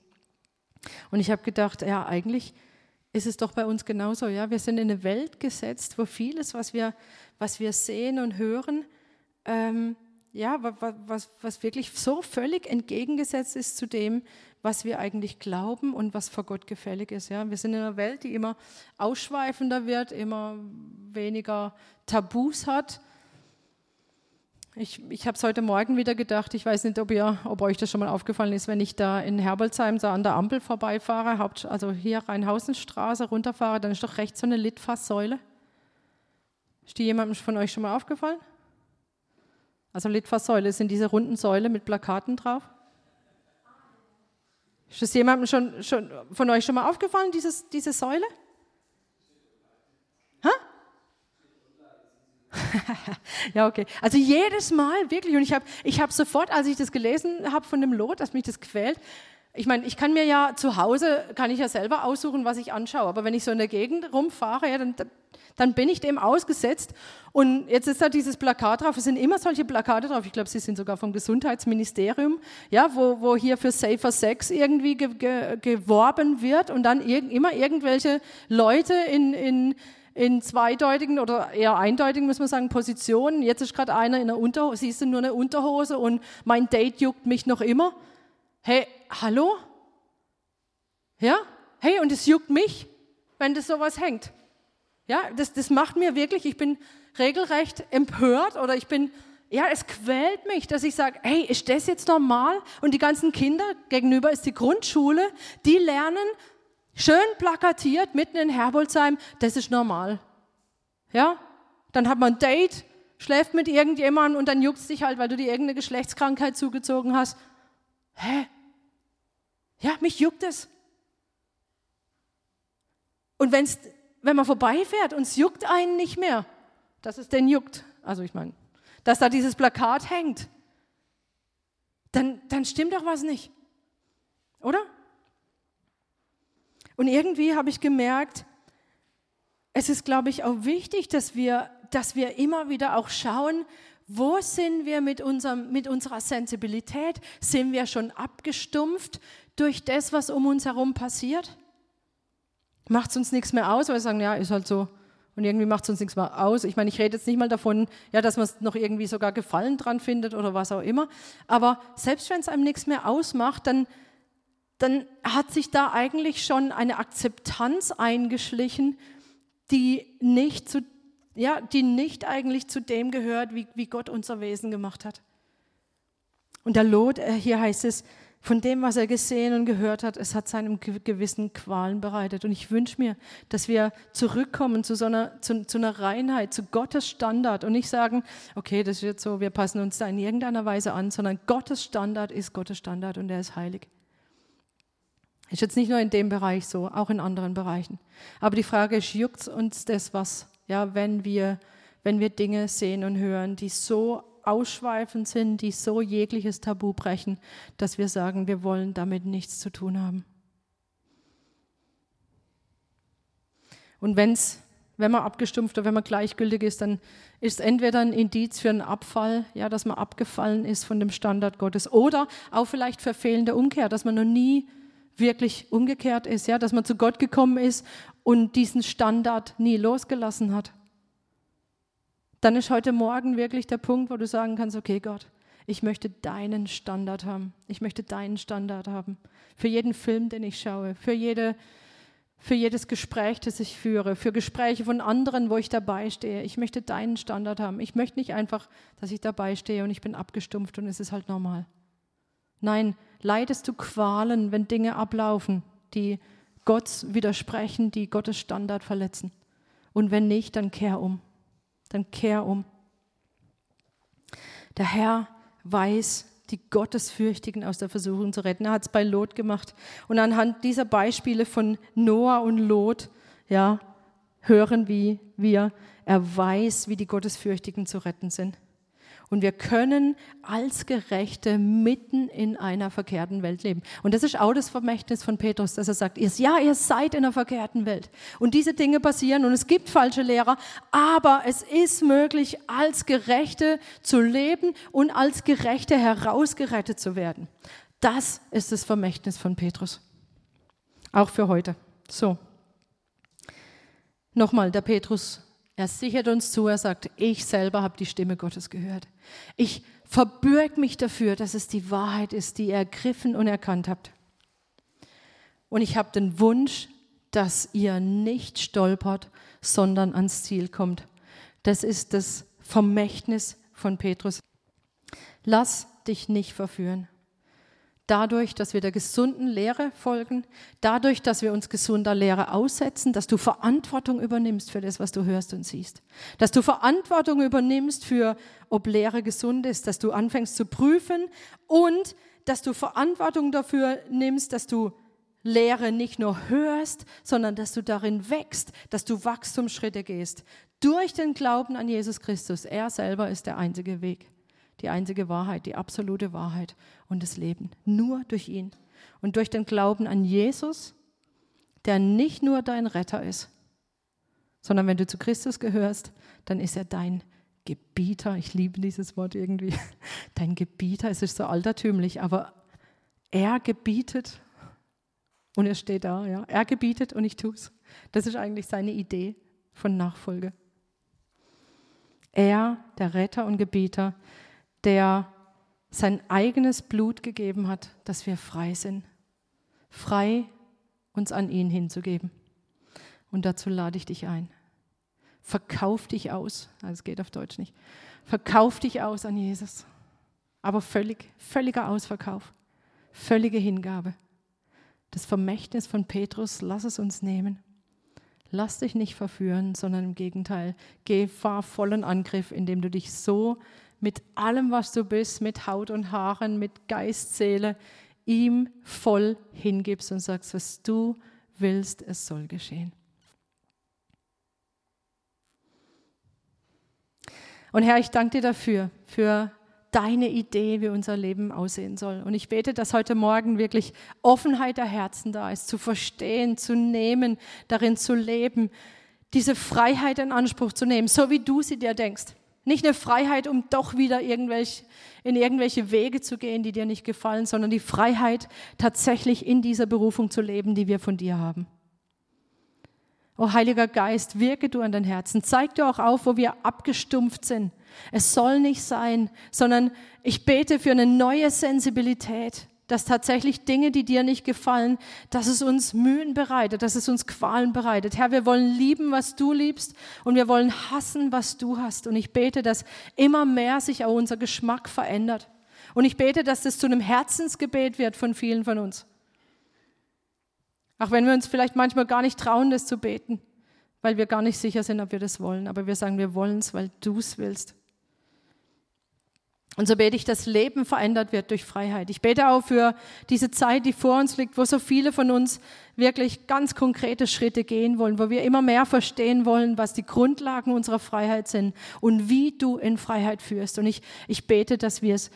Und ich habe gedacht, ja, eigentlich ist es doch bei uns genauso. Ja? Wir sind in eine Welt gesetzt, wo vieles, was wir, was wir sehen und hören, ähm, ja, was, was wirklich so völlig entgegengesetzt ist zu dem, was wir eigentlich glauben und was vor Gott gefällig ist. Ja? Wir sind in einer Welt, die immer ausschweifender wird, immer weniger Tabus hat ich, ich habe es heute Morgen wieder gedacht, ich weiß nicht, ob, ihr, ob euch das schon mal aufgefallen ist, wenn ich da in Herbolzheim so an der Ampel vorbeifahre, Haupt, also hier Rheinhausenstraße runterfahre, dann ist doch rechts so eine Litfaßsäule. Ist die jemandem von euch schon mal aufgefallen? Also Litfaßsäule sind diese runden Säule mit Plakaten drauf. Ist das jemandem schon, schon von euch schon mal aufgefallen, dieses, diese Säule? Ja, okay. Also jedes Mal wirklich. Und ich habe ich hab sofort, als ich das gelesen habe von dem Lot, dass mich das quält, ich meine, ich kann mir ja zu Hause, kann ich ja selber aussuchen, was ich anschaue. Aber wenn ich so in der Gegend rumfahre, ja, dann, dann bin ich dem ausgesetzt. Und jetzt ist da dieses Plakat drauf. Es sind immer solche Plakate drauf. Ich glaube, sie sind sogar vom Gesundheitsministerium, ja, wo, wo hier für Safer Sex irgendwie ge, ge, geworben wird und dann irg immer irgendwelche Leute in, in in zweideutigen oder eher eindeutigen, muss man sagen, Positionen. Jetzt ist gerade einer in der Unterhose, siehst du nur eine Unterhose und mein Date juckt mich noch immer. Hey, hallo? Ja? Hey, und es juckt mich, wenn das sowas hängt. Ja, das, das macht mir wirklich, ich bin regelrecht empört oder ich bin, ja, es quält mich, dass ich sage, hey, ist das jetzt normal? Und die ganzen Kinder, gegenüber ist die Grundschule, die lernen Schön plakatiert, mitten in Herbolzheim, das ist normal. Ja? Dann hat man ein Date, schläft mit irgendjemandem und dann juckt es dich halt, weil du dir irgendeine Geschlechtskrankheit zugezogen hast. Hä? Ja, mich juckt es. Und wenn's, wenn man vorbeifährt und es juckt einen nicht mehr, dass es denn juckt, also ich meine, dass da dieses Plakat hängt, dann, dann stimmt doch was nicht. Oder? Und irgendwie habe ich gemerkt, es ist, glaube ich, auch wichtig, dass wir, dass wir immer wieder auch schauen, wo sind wir mit, unserem, mit unserer Sensibilität? Sind wir schon abgestumpft durch das, was um uns herum passiert? Macht es uns nichts mehr aus, weil wir sagen, ja, ist halt so. Und irgendwie macht es uns nichts mehr aus. Ich meine, ich rede jetzt nicht mal davon, ja, dass man es noch irgendwie sogar Gefallen dran findet oder was auch immer. Aber selbst wenn es einem nichts mehr ausmacht, dann, dann hat sich da eigentlich schon eine Akzeptanz eingeschlichen, die nicht, zu, ja, die nicht eigentlich zu dem gehört, wie, wie Gott unser Wesen gemacht hat. Und der Lot, äh, hier heißt es, von dem, was er gesehen und gehört hat, es hat seinem Gewissen Qualen bereitet. Und ich wünsche mir, dass wir zurückkommen zu so einer, zu, zu einer Reinheit, zu Gottes Standard und nicht sagen, okay, das jetzt so, wir passen uns da in irgendeiner Weise an, sondern Gottes Standard ist Gottes Standard und er ist heilig. Ist jetzt nicht nur in dem Bereich so, auch in anderen Bereichen. Aber die Frage ist, juckt uns das was, ja, wenn wir, wenn wir Dinge sehen und hören, die so ausschweifend sind, die so jegliches Tabu brechen, dass wir sagen, wir wollen damit nichts zu tun haben. Und wenn es Wenn man abgestumpft oder wenn man gleichgültig ist, dann ist entweder ein Indiz für einen Abfall, ja, dass man abgefallen ist von dem Standard Gottes, oder auch vielleicht für fehlende Umkehr, dass man noch nie wirklich umgekehrt ist, ja, dass man zu Gott gekommen ist und diesen Standard nie losgelassen hat. Dann ist heute Morgen wirklich der Punkt, wo du sagen kannst, okay Gott, ich möchte deinen Standard haben. Ich möchte deinen Standard haben. Für jeden Film, den ich schaue, für, jede, für jedes Gespräch, das ich führe, für Gespräche von anderen, wo ich dabei stehe. Ich möchte deinen Standard haben. Ich möchte nicht einfach, dass ich dabei stehe und ich bin abgestumpft und es ist halt normal. Nein, leidest du Qualen, wenn Dinge ablaufen, die Gott widersprechen, die Gottes Standard verletzen. Und wenn nicht, dann kehr um. Dann kehr um. Der Herr weiß, die Gottesfürchtigen aus der Versuchung zu retten. Er hat es bei Lot gemacht. Und anhand dieser Beispiele von Noah und Lot, ja, hören wie wir, er weiß, wie die Gottesfürchtigen zu retten sind. Und wir können als Gerechte mitten in einer verkehrten Welt leben. Und das ist auch das Vermächtnis von Petrus, dass er sagt, ja, ihr seid in einer verkehrten Welt. Und diese Dinge passieren und es gibt falsche Lehrer, aber es ist möglich, als Gerechte zu leben und als Gerechte herausgerettet zu werden. Das ist das Vermächtnis von Petrus. Auch für heute. So. Nochmal, der Petrus er sichert uns zu, er sagt, ich selber habe die Stimme Gottes gehört. Ich verbürge mich dafür, dass es die Wahrheit ist, die ihr ergriffen und erkannt habt. Und ich habe den Wunsch, dass ihr nicht stolpert, sondern ans Ziel kommt. Das ist das Vermächtnis von Petrus. Lass dich nicht verführen dadurch, dass wir der gesunden Lehre folgen, dadurch, dass wir uns gesunder Lehre aussetzen, dass du Verantwortung übernimmst für das, was du hörst und siehst, dass du Verantwortung übernimmst für, ob Lehre gesund ist, dass du anfängst zu prüfen und dass du Verantwortung dafür nimmst, dass du Lehre nicht nur hörst, sondern dass du darin wächst, dass du Wachstumsschritte gehst. Durch den Glauben an Jesus Christus. Er selber ist der einzige Weg die einzige Wahrheit, die absolute Wahrheit und das Leben. Nur durch ihn. Und durch den Glauben an Jesus, der nicht nur dein Retter ist, sondern wenn du zu Christus gehörst, dann ist er dein Gebieter. Ich liebe dieses Wort irgendwie. Dein Gebieter, es ist so altertümlich, aber er gebietet und er steht da. Ja. Er gebietet und ich tue es. Das ist eigentlich seine Idee von Nachfolge. Er, der Retter und Gebieter, der sein eigenes Blut gegeben hat, dass wir frei sind. Frei uns an ihn hinzugeben. Und dazu lade ich dich ein. Verkauf dich aus. Also geht auf Deutsch nicht. Verkauf dich aus an Jesus. Aber völlig, völliger Ausverkauf. Völlige Hingabe. Das Vermächtnis von Petrus, lass es uns nehmen. Lass dich nicht verführen, sondern im Gegenteil, geh, fahr vollen Angriff, indem du dich so mit allem, was du bist, mit Haut und Haaren, mit Geist, Seele, ihm voll hingibst und sagst, was du willst, es soll geschehen. Und Herr, ich danke dir dafür, für deine Idee, wie unser Leben aussehen soll. Und ich bete, dass heute Morgen wirklich Offenheit der Herzen da ist, zu verstehen, zu nehmen, darin zu leben, diese Freiheit in Anspruch zu nehmen, so wie du sie dir denkst. Nicht eine Freiheit, um doch wieder irgendwelche, in irgendwelche Wege zu gehen, die dir nicht gefallen, sondern die Freiheit, tatsächlich in dieser Berufung zu leben, die wir von dir haben. O Heiliger Geist, wirke du an dein Herzen. Zeig dir auch auf, wo wir abgestumpft sind. Es soll nicht sein, sondern ich bete für eine neue Sensibilität, dass tatsächlich Dinge, die dir nicht gefallen, dass es uns Mühen bereitet, dass es uns Qualen bereitet. Herr, wir wollen lieben, was du liebst und wir wollen hassen, was du hast. Und ich bete, dass immer mehr sich auch unser Geschmack verändert. Und ich bete, dass das zu einem Herzensgebet wird von vielen von uns. Auch wenn wir uns vielleicht manchmal gar nicht trauen, das zu beten, weil wir gar nicht sicher sind, ob wir das wollen. Aber wir sagen, wir wollen es, weil du es willst. Und so bete ich, dass Leben verändert wird durch Freiheit. Ich bete auch für diese Zeit, die vor uns liegt, wo so viele von uns wirklich ganz konkrete Schritte gehen wollen, wo wir immer mehr verstehen wollen, was die Grundlagen unserer Freiheit sind und wie du in Freiheit führst. Und ich, ich bete, dass wir es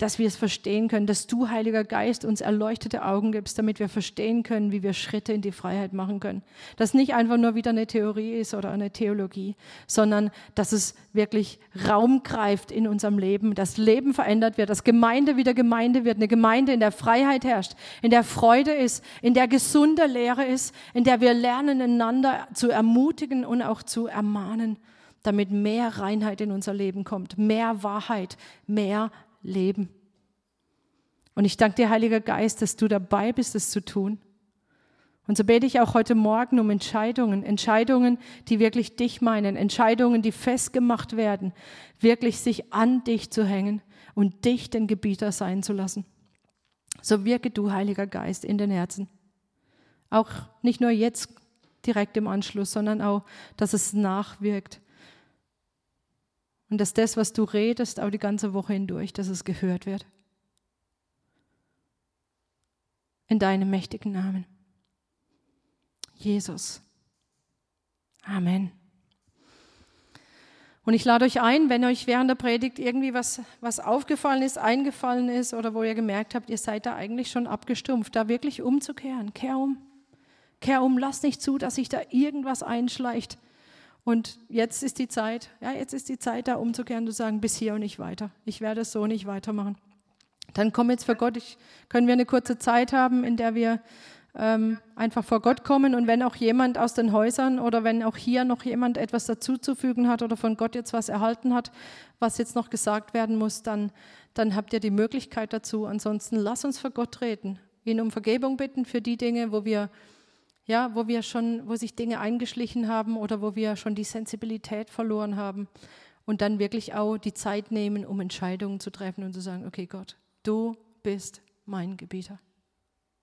dass wir es verstehen können, dass du, Heiliger Geist, uns erleuchtete Augen gibst, damit wir verstehen können, wie wir Schritte in die Freiheit machen können. Dass nicht einfach nur wieder eine Theorie ist oder eine Theologie, sondern dass es wirklich Raum greift in unserem Leben, dass Leben verändert wird, dass Gemeinde wieder Gemeinde wird, eine Gemeinde, in der Freiheit herrscht, in der Freude ist, in der gesunde Lehre ist, in der wir lernen, einander zu ermutigen und auch zu ermahnen damit mehr Reinheit in unser Leben kommt, mehr Wahrheit, mehr Leben. Und ich danke dir, Heiliger Geist, dass du dabei bist, es zu tun. Und so bete ich auch heute Morgen um Entscheidungen, Entscheidungen, die wirklich dich meinen, Entscheidungen, die festgemacht werden, wirklich sich an dich zu hängen und dich den Gebieter sein zu lassen. So wirke du, Heiliger Geist, in den Herzen. Auch nicht nur jetzt direkt im Anschluss, sondern auch, dass es nachwirkt, und dass das, was du redest, auch die ganze Woche hindurch, dass es gehört wird. In deinem mächtigen Namen. Jesus. Amen. Und ich lade euch ein, wenn euch während der Predigt irgendwie was, was aufgefallen ist, eingefallen ist oder wo ihr gemerkt habt, ihr seid da eigentlich schon abgestumpft, da wirklich umzukehren. Kehr um. Kehr um, lass nicht zu, dass sich da irgendwas einschleicht und jetzt ist die Zeit, ja, jetzt ist die Zeit da umzukehren, zu sagen, bis hier und nicht weiter. Ich werde es so nicht weitermachen. Dann kommen jetzt vor Gott, ich, können wir eine kurze Zeit haben, in der wir ähm, einfach vor Gott kommen. Und wenn auch jemand aus den Häusern oder wenn auch hier noch jemand etwas dazuzufügen hat oder von Gott jetzt was erhalten hat, was jetzt noch gesagt werden muss, dann, dann habt ihr die Möglichkeit dazu. Ansonsten lass uns vor Gott reden, ihn um Vergebung bitten für die Dinge, wo wir ja, wo wir schon, wo sich Dinge eingeschlichen haben oder wo wir schon die Sensibilität verloren haben und dann wirklich auch die Zeit nehmen, um Entscheidungen zu treffen und zu sagen, okay Gott, du bist mein Gebieter.